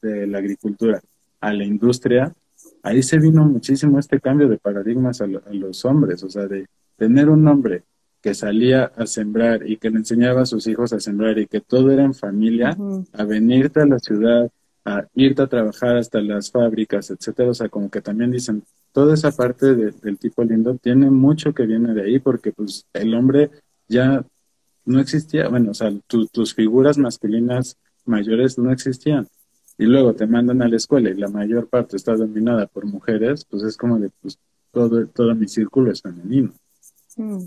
de la agricultura a la industria, ahí se vino muchísimo este cambio de paradigmas a, a los hombres, o sea, de tener un hombre que salía a sembrar y que le enseñaba a sus hijos a sembrar y que todo era en familia, a venirte a la ciudad, a irte a trabajar hasta las fábricas, etcétera. O sea, como que también dicen, toda esa parte del tipo lindo tiene mucho que viene de ahí porque pues el hombre ya no existía, bueno, o sea, tus figuras masculinas mayores no existían. Y luego te mandan a la escuela y la mayor parte está dominada por mujeres, pues es como de, pues todo, todo mi círculo es femenino. Mm.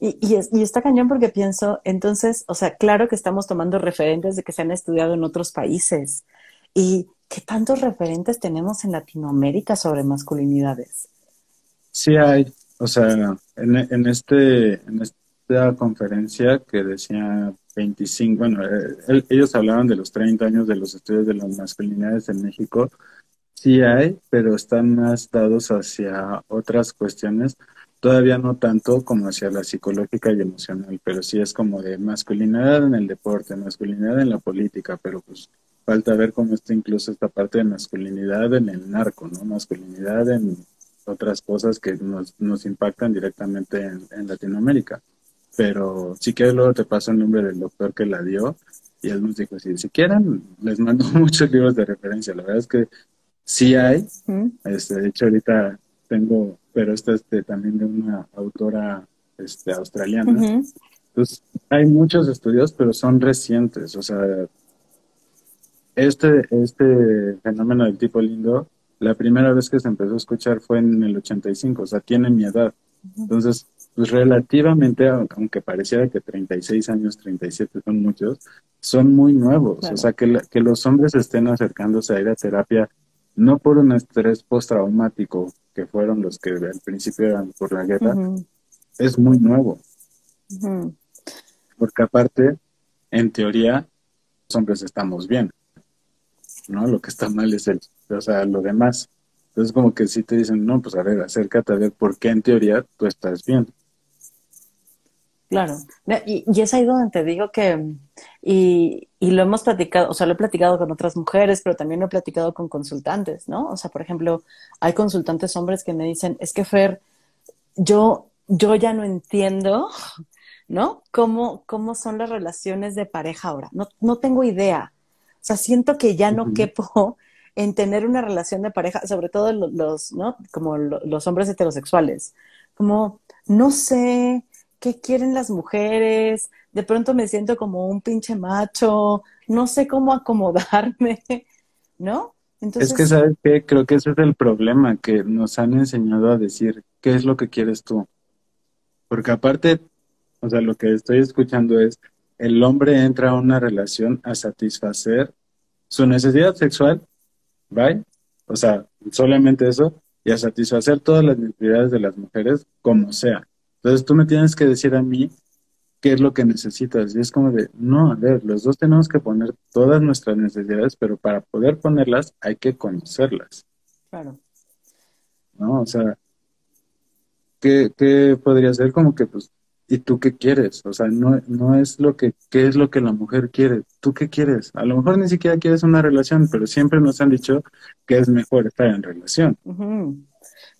Y, y, está cañón porque pienso, entonces, o sea, claro que estamos tomando referentes de que se han estudiado en otros países. ¿Y qué tantos referentes tenemos en Latinoamérica sobre masculinidades? Sí hay, o sea, en, en, este, en esta conferencia que decía 25, bueno, eh, ellos hablaban de los 30 años de los estudios de las masculinidades en México. Sí hay, pero están más dados hacia otras cuestiones todavía no tanto como hacia la psicológica y emocional, pero sí es como de masculinidad en el deporte, masculinidad en la política, pero pues falta ver cómo está incluso esta parte de masculinidad en el narco, ¿no? Masculinidad en otras cosas que nos, nos impactan directamente en, Latinoamérica. Pero si quieres luego te paso el nombre del doctor que la dio y él nos dijo, si, si quieren, les mando muchos libros de referencia. La verdad es que sí hay. este, de hecho, ahorita tengo pero esta es también de una autora este, australiana. Entonces, hay muchos estudios, pero son recientes, o sea, este, este fenómeno del tipo lindo, la primera vez que se empezó a escuchar fue en el 85, o sea, tiene mi edad. Entonces, pues relativamente, aunque pareciera que 36 años, 37 son muchos, son muy nuevos. O sea, que, que los hombres estén acercándose a ir a terapia no por un estrés postraumático, que fueron los que al principio eran por la guerra, es muy nuevo. Porque aparte, en teoría, los hombres estamos bien. ¿no? Lo que está mal es el, o sea, lo demás. Entonces, como que si te dicen, no, pues a ver, acércate a ver por qué en teoría tú estás bien. Claro, y, y, es ahí donde te digo que, y, y, lo hemos platicado, o sea, lo he platicado con otras mujeres, pero también lo he platicado con consultantes, ¿no? O sea, por ejemplo, hay consultantes hombres que me dicen, es que Fer, yo, yo ya no entiendo, ¿no? ¿Cómo, cómo son las relaciones de pareja ahora? No, no tengo idea. O sea, siento que ya no quepo en tener una relación de pareja, sobre todo los, ¿no? Como los hombres heterosexuales. Como, no sé qué quieren las mujeres, de pronto me siento como un pinche macho, no sé cómo acomodarme, ¿no? Entonces... Es que, ¿sabes qué? Creo que ese es el problema, que nos han enseñado a decir qué es lo que quieres tú. Porque aparte, o sea, lo que estoy escuchando es, el hombre entra a una relación a satisfacer su necesidad sexual, ¿vale? O sea, solamente eso, y a satisfacer todas las necesidades de las mujeres como sea. Entonces tú me tienes que decir a mí qué es lo que necesitas. Y es como de, no, a ver, los dos tenemos que poner todas nuestras necesidades, pero para poder ponerlas hay que conocerlas. Claro. ¿No? O sea, ¿qué, qué podría ser? Como que, pues, ¿Y tú qué quieres? O sea, no, no es lo que, ¿qué es lo que la mujer quiere? ¿Tú qué quieres? A lo mejor ni siquiera quieres una relación, pero siempre nos han dicho que es mejor estar en relación.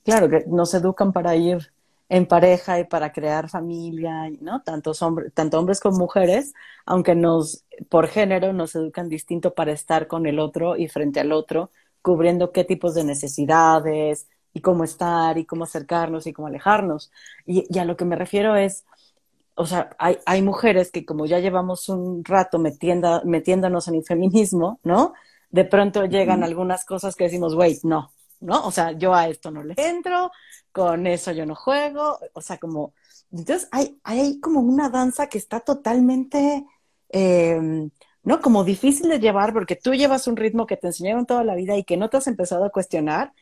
Claro, que nos educan para ir en pareja y para crear familia, ¿no? Tantos hombres, tanto hombres como mujeres, aunque nos, por género, nos educan distinto para estar con el otro y frente al otro, cubriendo qué tipos de necesidades y cómo estar y cómo acercarnos y cómo alejarnos. Y, y a lo que me refiero es, o sea, hay, hay mujeres que como ya llevamos un rato metiendo, metiéndonos en el feminismo, ¿no? De pronto llegan algunas cosas que decimos, wait, no, ¿no? O sea, yo a esto no le entro, con eso yo no juego, o sea, como, entonces hay, hay como una danza que está totalmente, em, ¿no? Como difícil de llevar porque tú llevas un ritmo que te enseñaron toda la vida y que no te has empezado a cuestionar,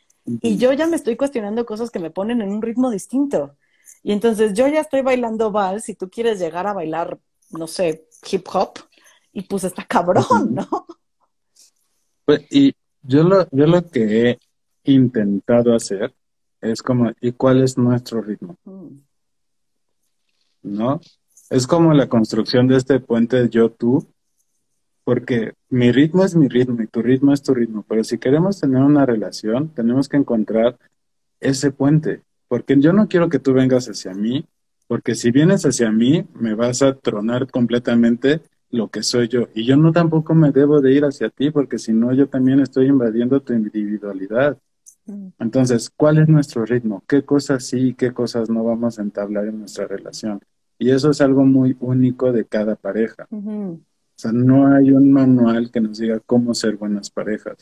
y yo ya me estoy cuestionando cosas que me ponen en un ritmo distinto. Y entonces yo ya estoy bailando vals y tú quieres llegar a bailar, no sé, hip hop, y pues está cabrón, ¿no? Pues, y yo lo, yo lo que intentado hacer es como, ¿y cuál es nuestro ritmo? Mm. ¿No? Es como la construcción de este puente yo-tú, porque mi ritmo es mi ritmo y tu ritmo es tu ritmo, pero si queremos tener una relación, tenemos que encontrar ese puente, porque yo no quiero que tú vengas hacia mí, porque si vienes hacia mí, me vas a tronar completamente lo que soy yo. Y yo no tampoco me debo de ir hacia ti, porque si no, yo también estoy invadiendo tu individualidad. Entonces, ¿cuál es nuestro ritmo? ¿Qué cosas sí y qué cosas no vamos a entablar en nuestra relación? Y eso es algo muy único de cada pareja. O sea, no hay un manual que nos diga cómo ser buenas parejas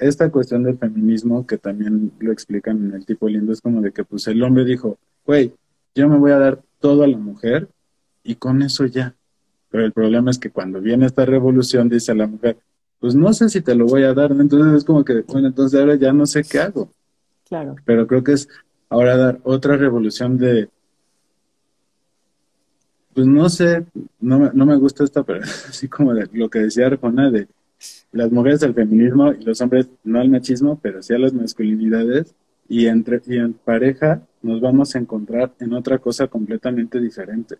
esta cuestión del feminismo, que también lo explican en el tipo lindo, es como de que pues el hombre dijo, güey, yo me voy a dar todo a la mujer y con eso ya. Pero el problema es que cuando viene esta revolución, dice la mujer, pues no sé si te lo voy a dar, entonces es como que, bueno, entonces ahora ya no sé qué hago. Claro. Pero creo que es ahora dar otra revolución de, pues no sé, no me, no me gusta esta, pero así como de lo que decía Arjona, de las mujeres al feminismo y los hombres no al machismo, pero sí a las masculinidades y entre y en pareja nos vamos a encontrar en otra cosa completamente diferente,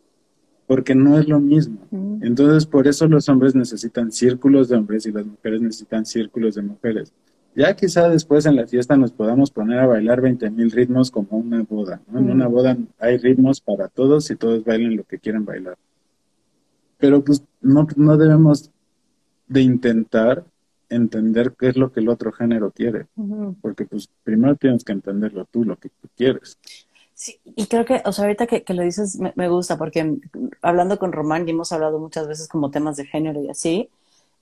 porque no es lo mismo. Entonces, por eso los hombres necesitan círculos de hombres y las mujeres necesitan círculos de mujeres. Ya quizá después en la fiesta nos podamos poner a bailar 20.000 mil ritmos como una boda. En una boda hay ritmos para todos y todos bailen lo que quieran bailar. Pero pues no, no debemos de intentar entender qué es lo que el otro género quiere, porque pues primero tienes que entenderlo tú, lo que tú quieres. Sí, y creo que, o sea, ahorita que, lo dices me, gusta, porque hablando con Román y hemos hablado muchas veces como temas de género y así,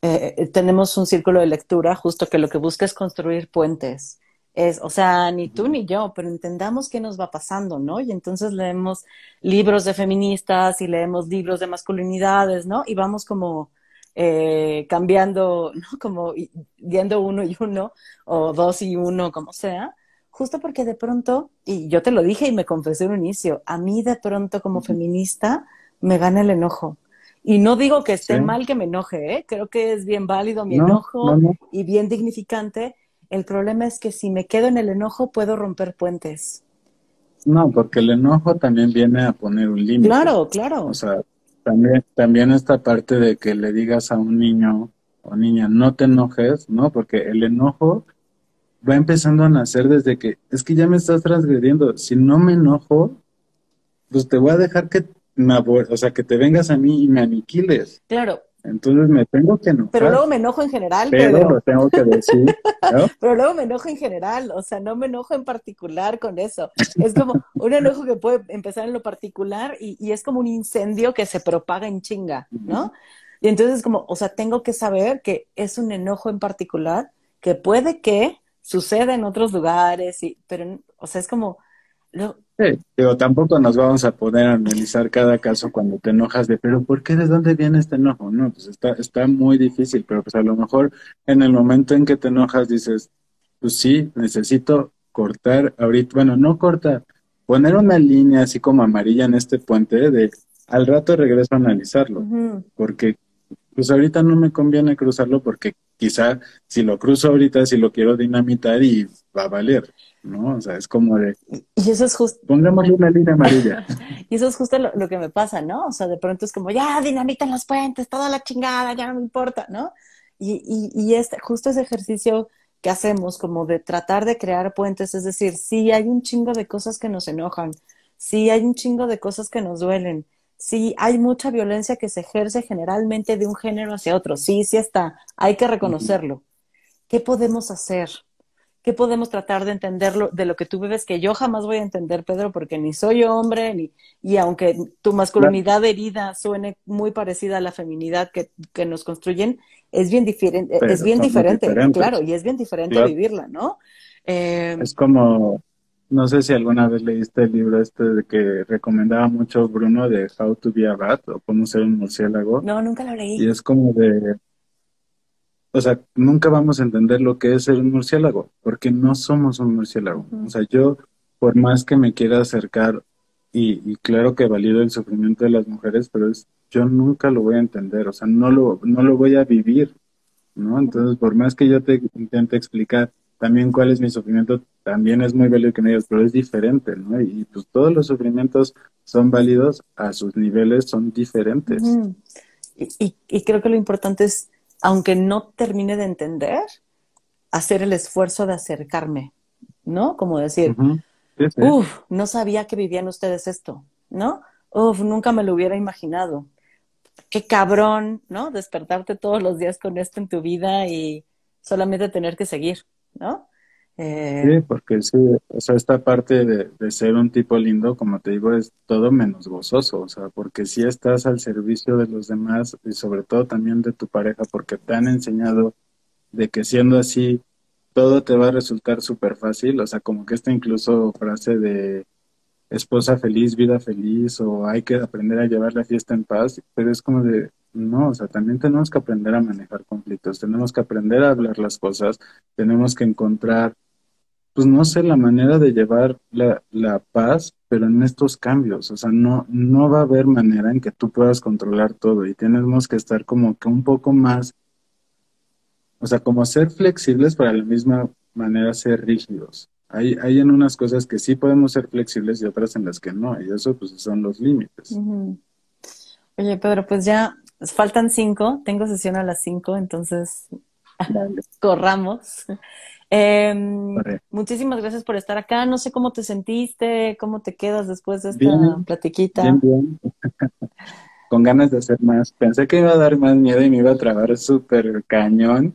eh, tenemos un círculo de lectura justo que lo que busca es construir puentes. Es, o sea, ni tú ni yo, pero entendamos qué nos va pasando, ¿no? Y entonces leemos libros de feministas y leemos libros de masculinidades, ¿no? Y vamos como eh, cambiando, ¿no? Como viendo uno y uno, o dos y uno, como sea, justo porque de pronto, y yo te lo dije y me confesé en un inicio, a mí de pronto como feminista me gana el enojo. Y no digo que esté mal que me enoje, ¿eh? creo que es bien válido mi enojo y bien dignificante. El problema es que si me quedo en el enojo puedo romper puentes. No, porque el enojo también viene a poner un límite. Claro, claro. O sea, también, también esta parte de que le digas a un niño o niña, no te enojes, ¿no? Porque el enojo va empezando a nacer desde que, es que ya me estás transgrediendo. Si no me enojo, pues te voy a dejar que o sea, que te vengas a mí y me aniquiles. Claro. Entonces me tengo que enojar. Pero luego me enojo en general. Pero, lo tengo que decir. pero luego me enojo en general, o sea, no me enojo en particular con eso. Es como un enojo que puede empezar en lo particular y, y es como un incendio que se propaga en chinga, ¿no? Y entonces como, o sea, tengo que saber que es un enojo en particular que puede que suceda en otros lugares, y, pero, o sea, es como, Sí, digo, tampoco nos vamos a poder analizar cada caso cuando te enojas de, pero ¿por qué? ¿De dónde viene este enojo? No, pues está, está muy difícil, pero pues a lo mejor en el momento en que te enojas dices, pues sí, necesito cortar ahorita, bueno, no cortar, poner una línea así como amarilla en este puente de al rato regreso a analizarlo, porque pues ahorita no me conviene cruzarlo porque quizá si lo cruzo ahorita, si lo quiero dinamitar y va a valer. ¿no? O sea, es como de... Y eso es justo... Pongámosle una línea amarilla. y eso es justo lo, que me pasa, ¿no? O sea, de pronto es como, ya, dinamitan los puentes, toda la chingada, ya no me importa, ¿no? Y, y, y este, justo ese ejercicio que hacemos como de tratar de crear puentes, es decir, sí hay un chingo de cosas que nos enojan, sí hay un chingo de cosas que nos duelen, sí hay mucha violencia que se ejerce generalmente de un género hacia otro, sí, sí está, hay que reconocerlo. ¿Qué podemos hacer? ¿Qué podemos tratar de entenderlo de lo que tú vives que yo jamás voy a entender, Pedro, porque ni soy hombre, ni, y aunque tu masculinidad herida suene muy parecida a la feminidad que, que nos construyen, es bien diferente, es bien diferente, claro, y es bien diferente vivirla, ¿no? Eh, es como, no sé si alguna vez leíste el libro este de que recomendaba mucho Bruno de How to be a Bat o cómo ser un murciélago. No, nunca lo leí. Y es como de, o sea, nunca vamos a entender lo que es ser un murciélago, porque no somos un murciélago. O sea, yo, por más que me quiera acercar, y, claro que valido el sufrimiento de las mujeres, pero es, yo nunca lo voy a entender, o sea, no lo, no lo voy a vivir, ¿no? Entonces, por más que yo te intente explicar también cuál es mi sufrimiento, también es muy válido que me digas, pero es diferente, ¿no? Y, pues todos los sufrimientos son válidos a sus niveles, son diferentes. y, y creo que lo importante es aunque no termine de entender, hacer el esfuerzo de acercarme, ¿no? Como decir, uff, no sabía que vivían ustedes esto, ¿no? Uf, nunca me lo hubiera imaginado. Qué cabrón, ¿no? Despertarte todos los días con esto en tu vida y solamente tener que seguir, ¿no? Eh, sí, porque sí, o sea, esta parte de, ser un tipo lindo, como te digo, es todo menos gozoso, o sea, porque si estás al servicio de los demás y sobre todo también de tu pareja, porque te han enseñado de que siendo así, todo te va a resultar súper fácil, o sea, como que esta incluso frase de esposa feliz, vida feliz, o hay que aprender a llevar la fiesta en paz, pero es como de, no, o sea, también tenemos que aprender a manejar conflictos, tenemos que aprender a hablar las cosas, tenemos que encontrar pues no sé, la manera de llevar la, la, paz, pero en estos cambios, o sea, no, no va a haber manera en que tú puedas controlar todo y tenemos que estar como que un poco más, o sea, como ser flexibles para la misma manera ser rígidos. Hay, hay en unas cosas que sí podemos ser flexibles y otras en las que no, y eso pues son los límites. Oye, Pedro, pues ya faltan cinco, tengo sesión a las cinco, entonces corramos. Eh, muchísimas gracias por estar acá. No sé cómo te sentiste, cómo te quedas después de esta platiquita. Bien, bien. Con ganas de hacer más. Pensé que iba a dar más miedo y me iba a trabar súper cañón.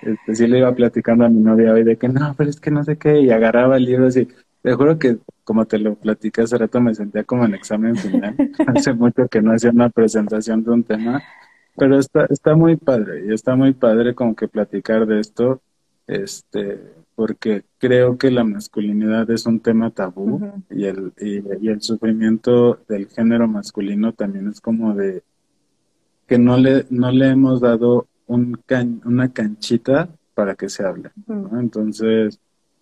Este, sí le iba platicando a mi novia hoy de que no, pero es que no sé qué, y agarraba el libro así. Te juro que, como te lo platicé hace rato, me sentía como en examen final. Hace mucho que no hacía una presentación de un tema pero está, está muy padre y está muy padre como que platicar de esto, este, porque creo que la masculinidad es un tema tabú y, el, y, el sufrimiento del género masculino también es como de que no le, no le hemos dado un una canchita para que se hable. Entonces,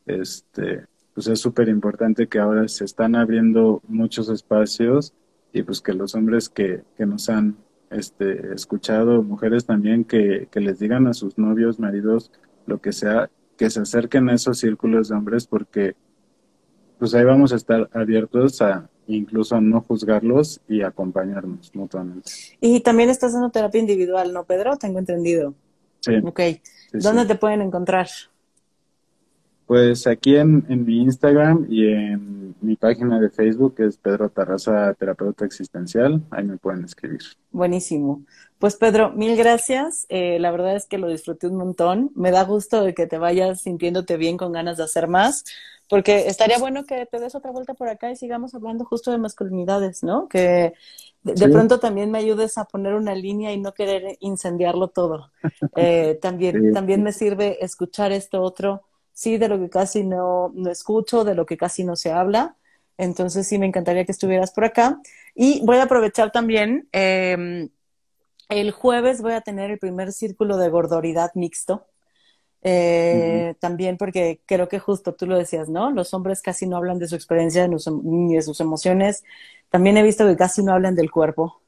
este, pues es súper importante que ahora se están abriendo muchos espacios y pues que los hombres que, que nos han este, escuchado, mujeres también, que, que les digan a sus novios, maridos, lo que sea, que se acerquen a esos círculos de hombres porque pues ahí vamos a estar abiertos a incluso a no juzgarlos y acompañarnos mutuamente. Y también estás haciendo terapia individual, ¿no, Pedro? Tengo entendido. Sí. Ok. ¿Dónde te pueden encontrar? Pues aquí en, mi Instagram y en mi página de Facebook, que es Pedro Tarraza, terapeuta existencial, ahí me pueden escribir. Buenísimo. Pues Pedro, mil gracias. Eh, la verdad es que lo disfruté un montón. Me da gusto de que te vayas sintiéndote bien con ganas de hacer más, porque estaría bueno que te des otra vuelta por acá y sigamos hablando justo de masculinidades, ¿no? Que de, pronto también me ayudes a poner una línea y no querer incendiarlo todo. Eh, también, también me sirve escuchar esto otro sí, de lo que casi no, no escucho, de lo que casi no se habla. Entonces sí me encantaría que estuvieras por acá. Y voy a aprovechar también, em, el jueves voy a tener el primer círculo de gordoridad mixto. Eh, también porque creo que justo tú lo decías, ¿no? Los hombres casi no hablan de su experiencia ni de sus emociones. También he visto que casi no hablan del cuerpo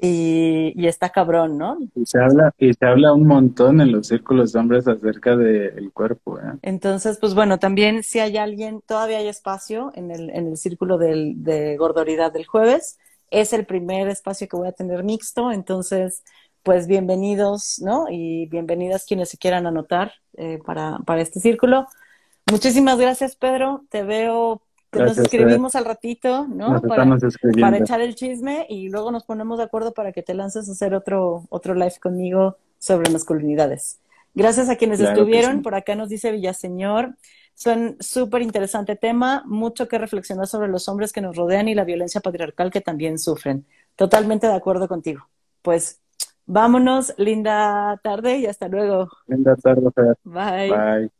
y, está cabrón, ¿no? Y se habla, y se habla un montón en los círculos de hombres acerca del cuerpo. ¿eh? Entonces, pues bueno, también si hay alguien, todavía hay espacio en el, en el círculo del, de gordoridad del jueves. Es el primer espacio que voy a tener mixto, entonces, pues bienvenidos, ¿no? Y bienvenidas quienes se quieran anotar eh, para, para este círculo. Muchísimas gracias, Pedro. Te veo nos escribimos al ratito, ¿no? para, para, echar el chisme y luego nos ponemos de acuerdo para que te lances a hacer otro, otro live conmigo sobre masculinidades. Gracias a quienes estuvieron. Por acá nos dice Villaseñor. Son súper interesante tema, mucho que reflexionar sobre los hombres que nos rodean y la violencia patriarcal que también sufren. Totalmente de acuerdo contigo. Pues vámonos, linda tarde y hasta luego. Linda tarde. Bye. Bye.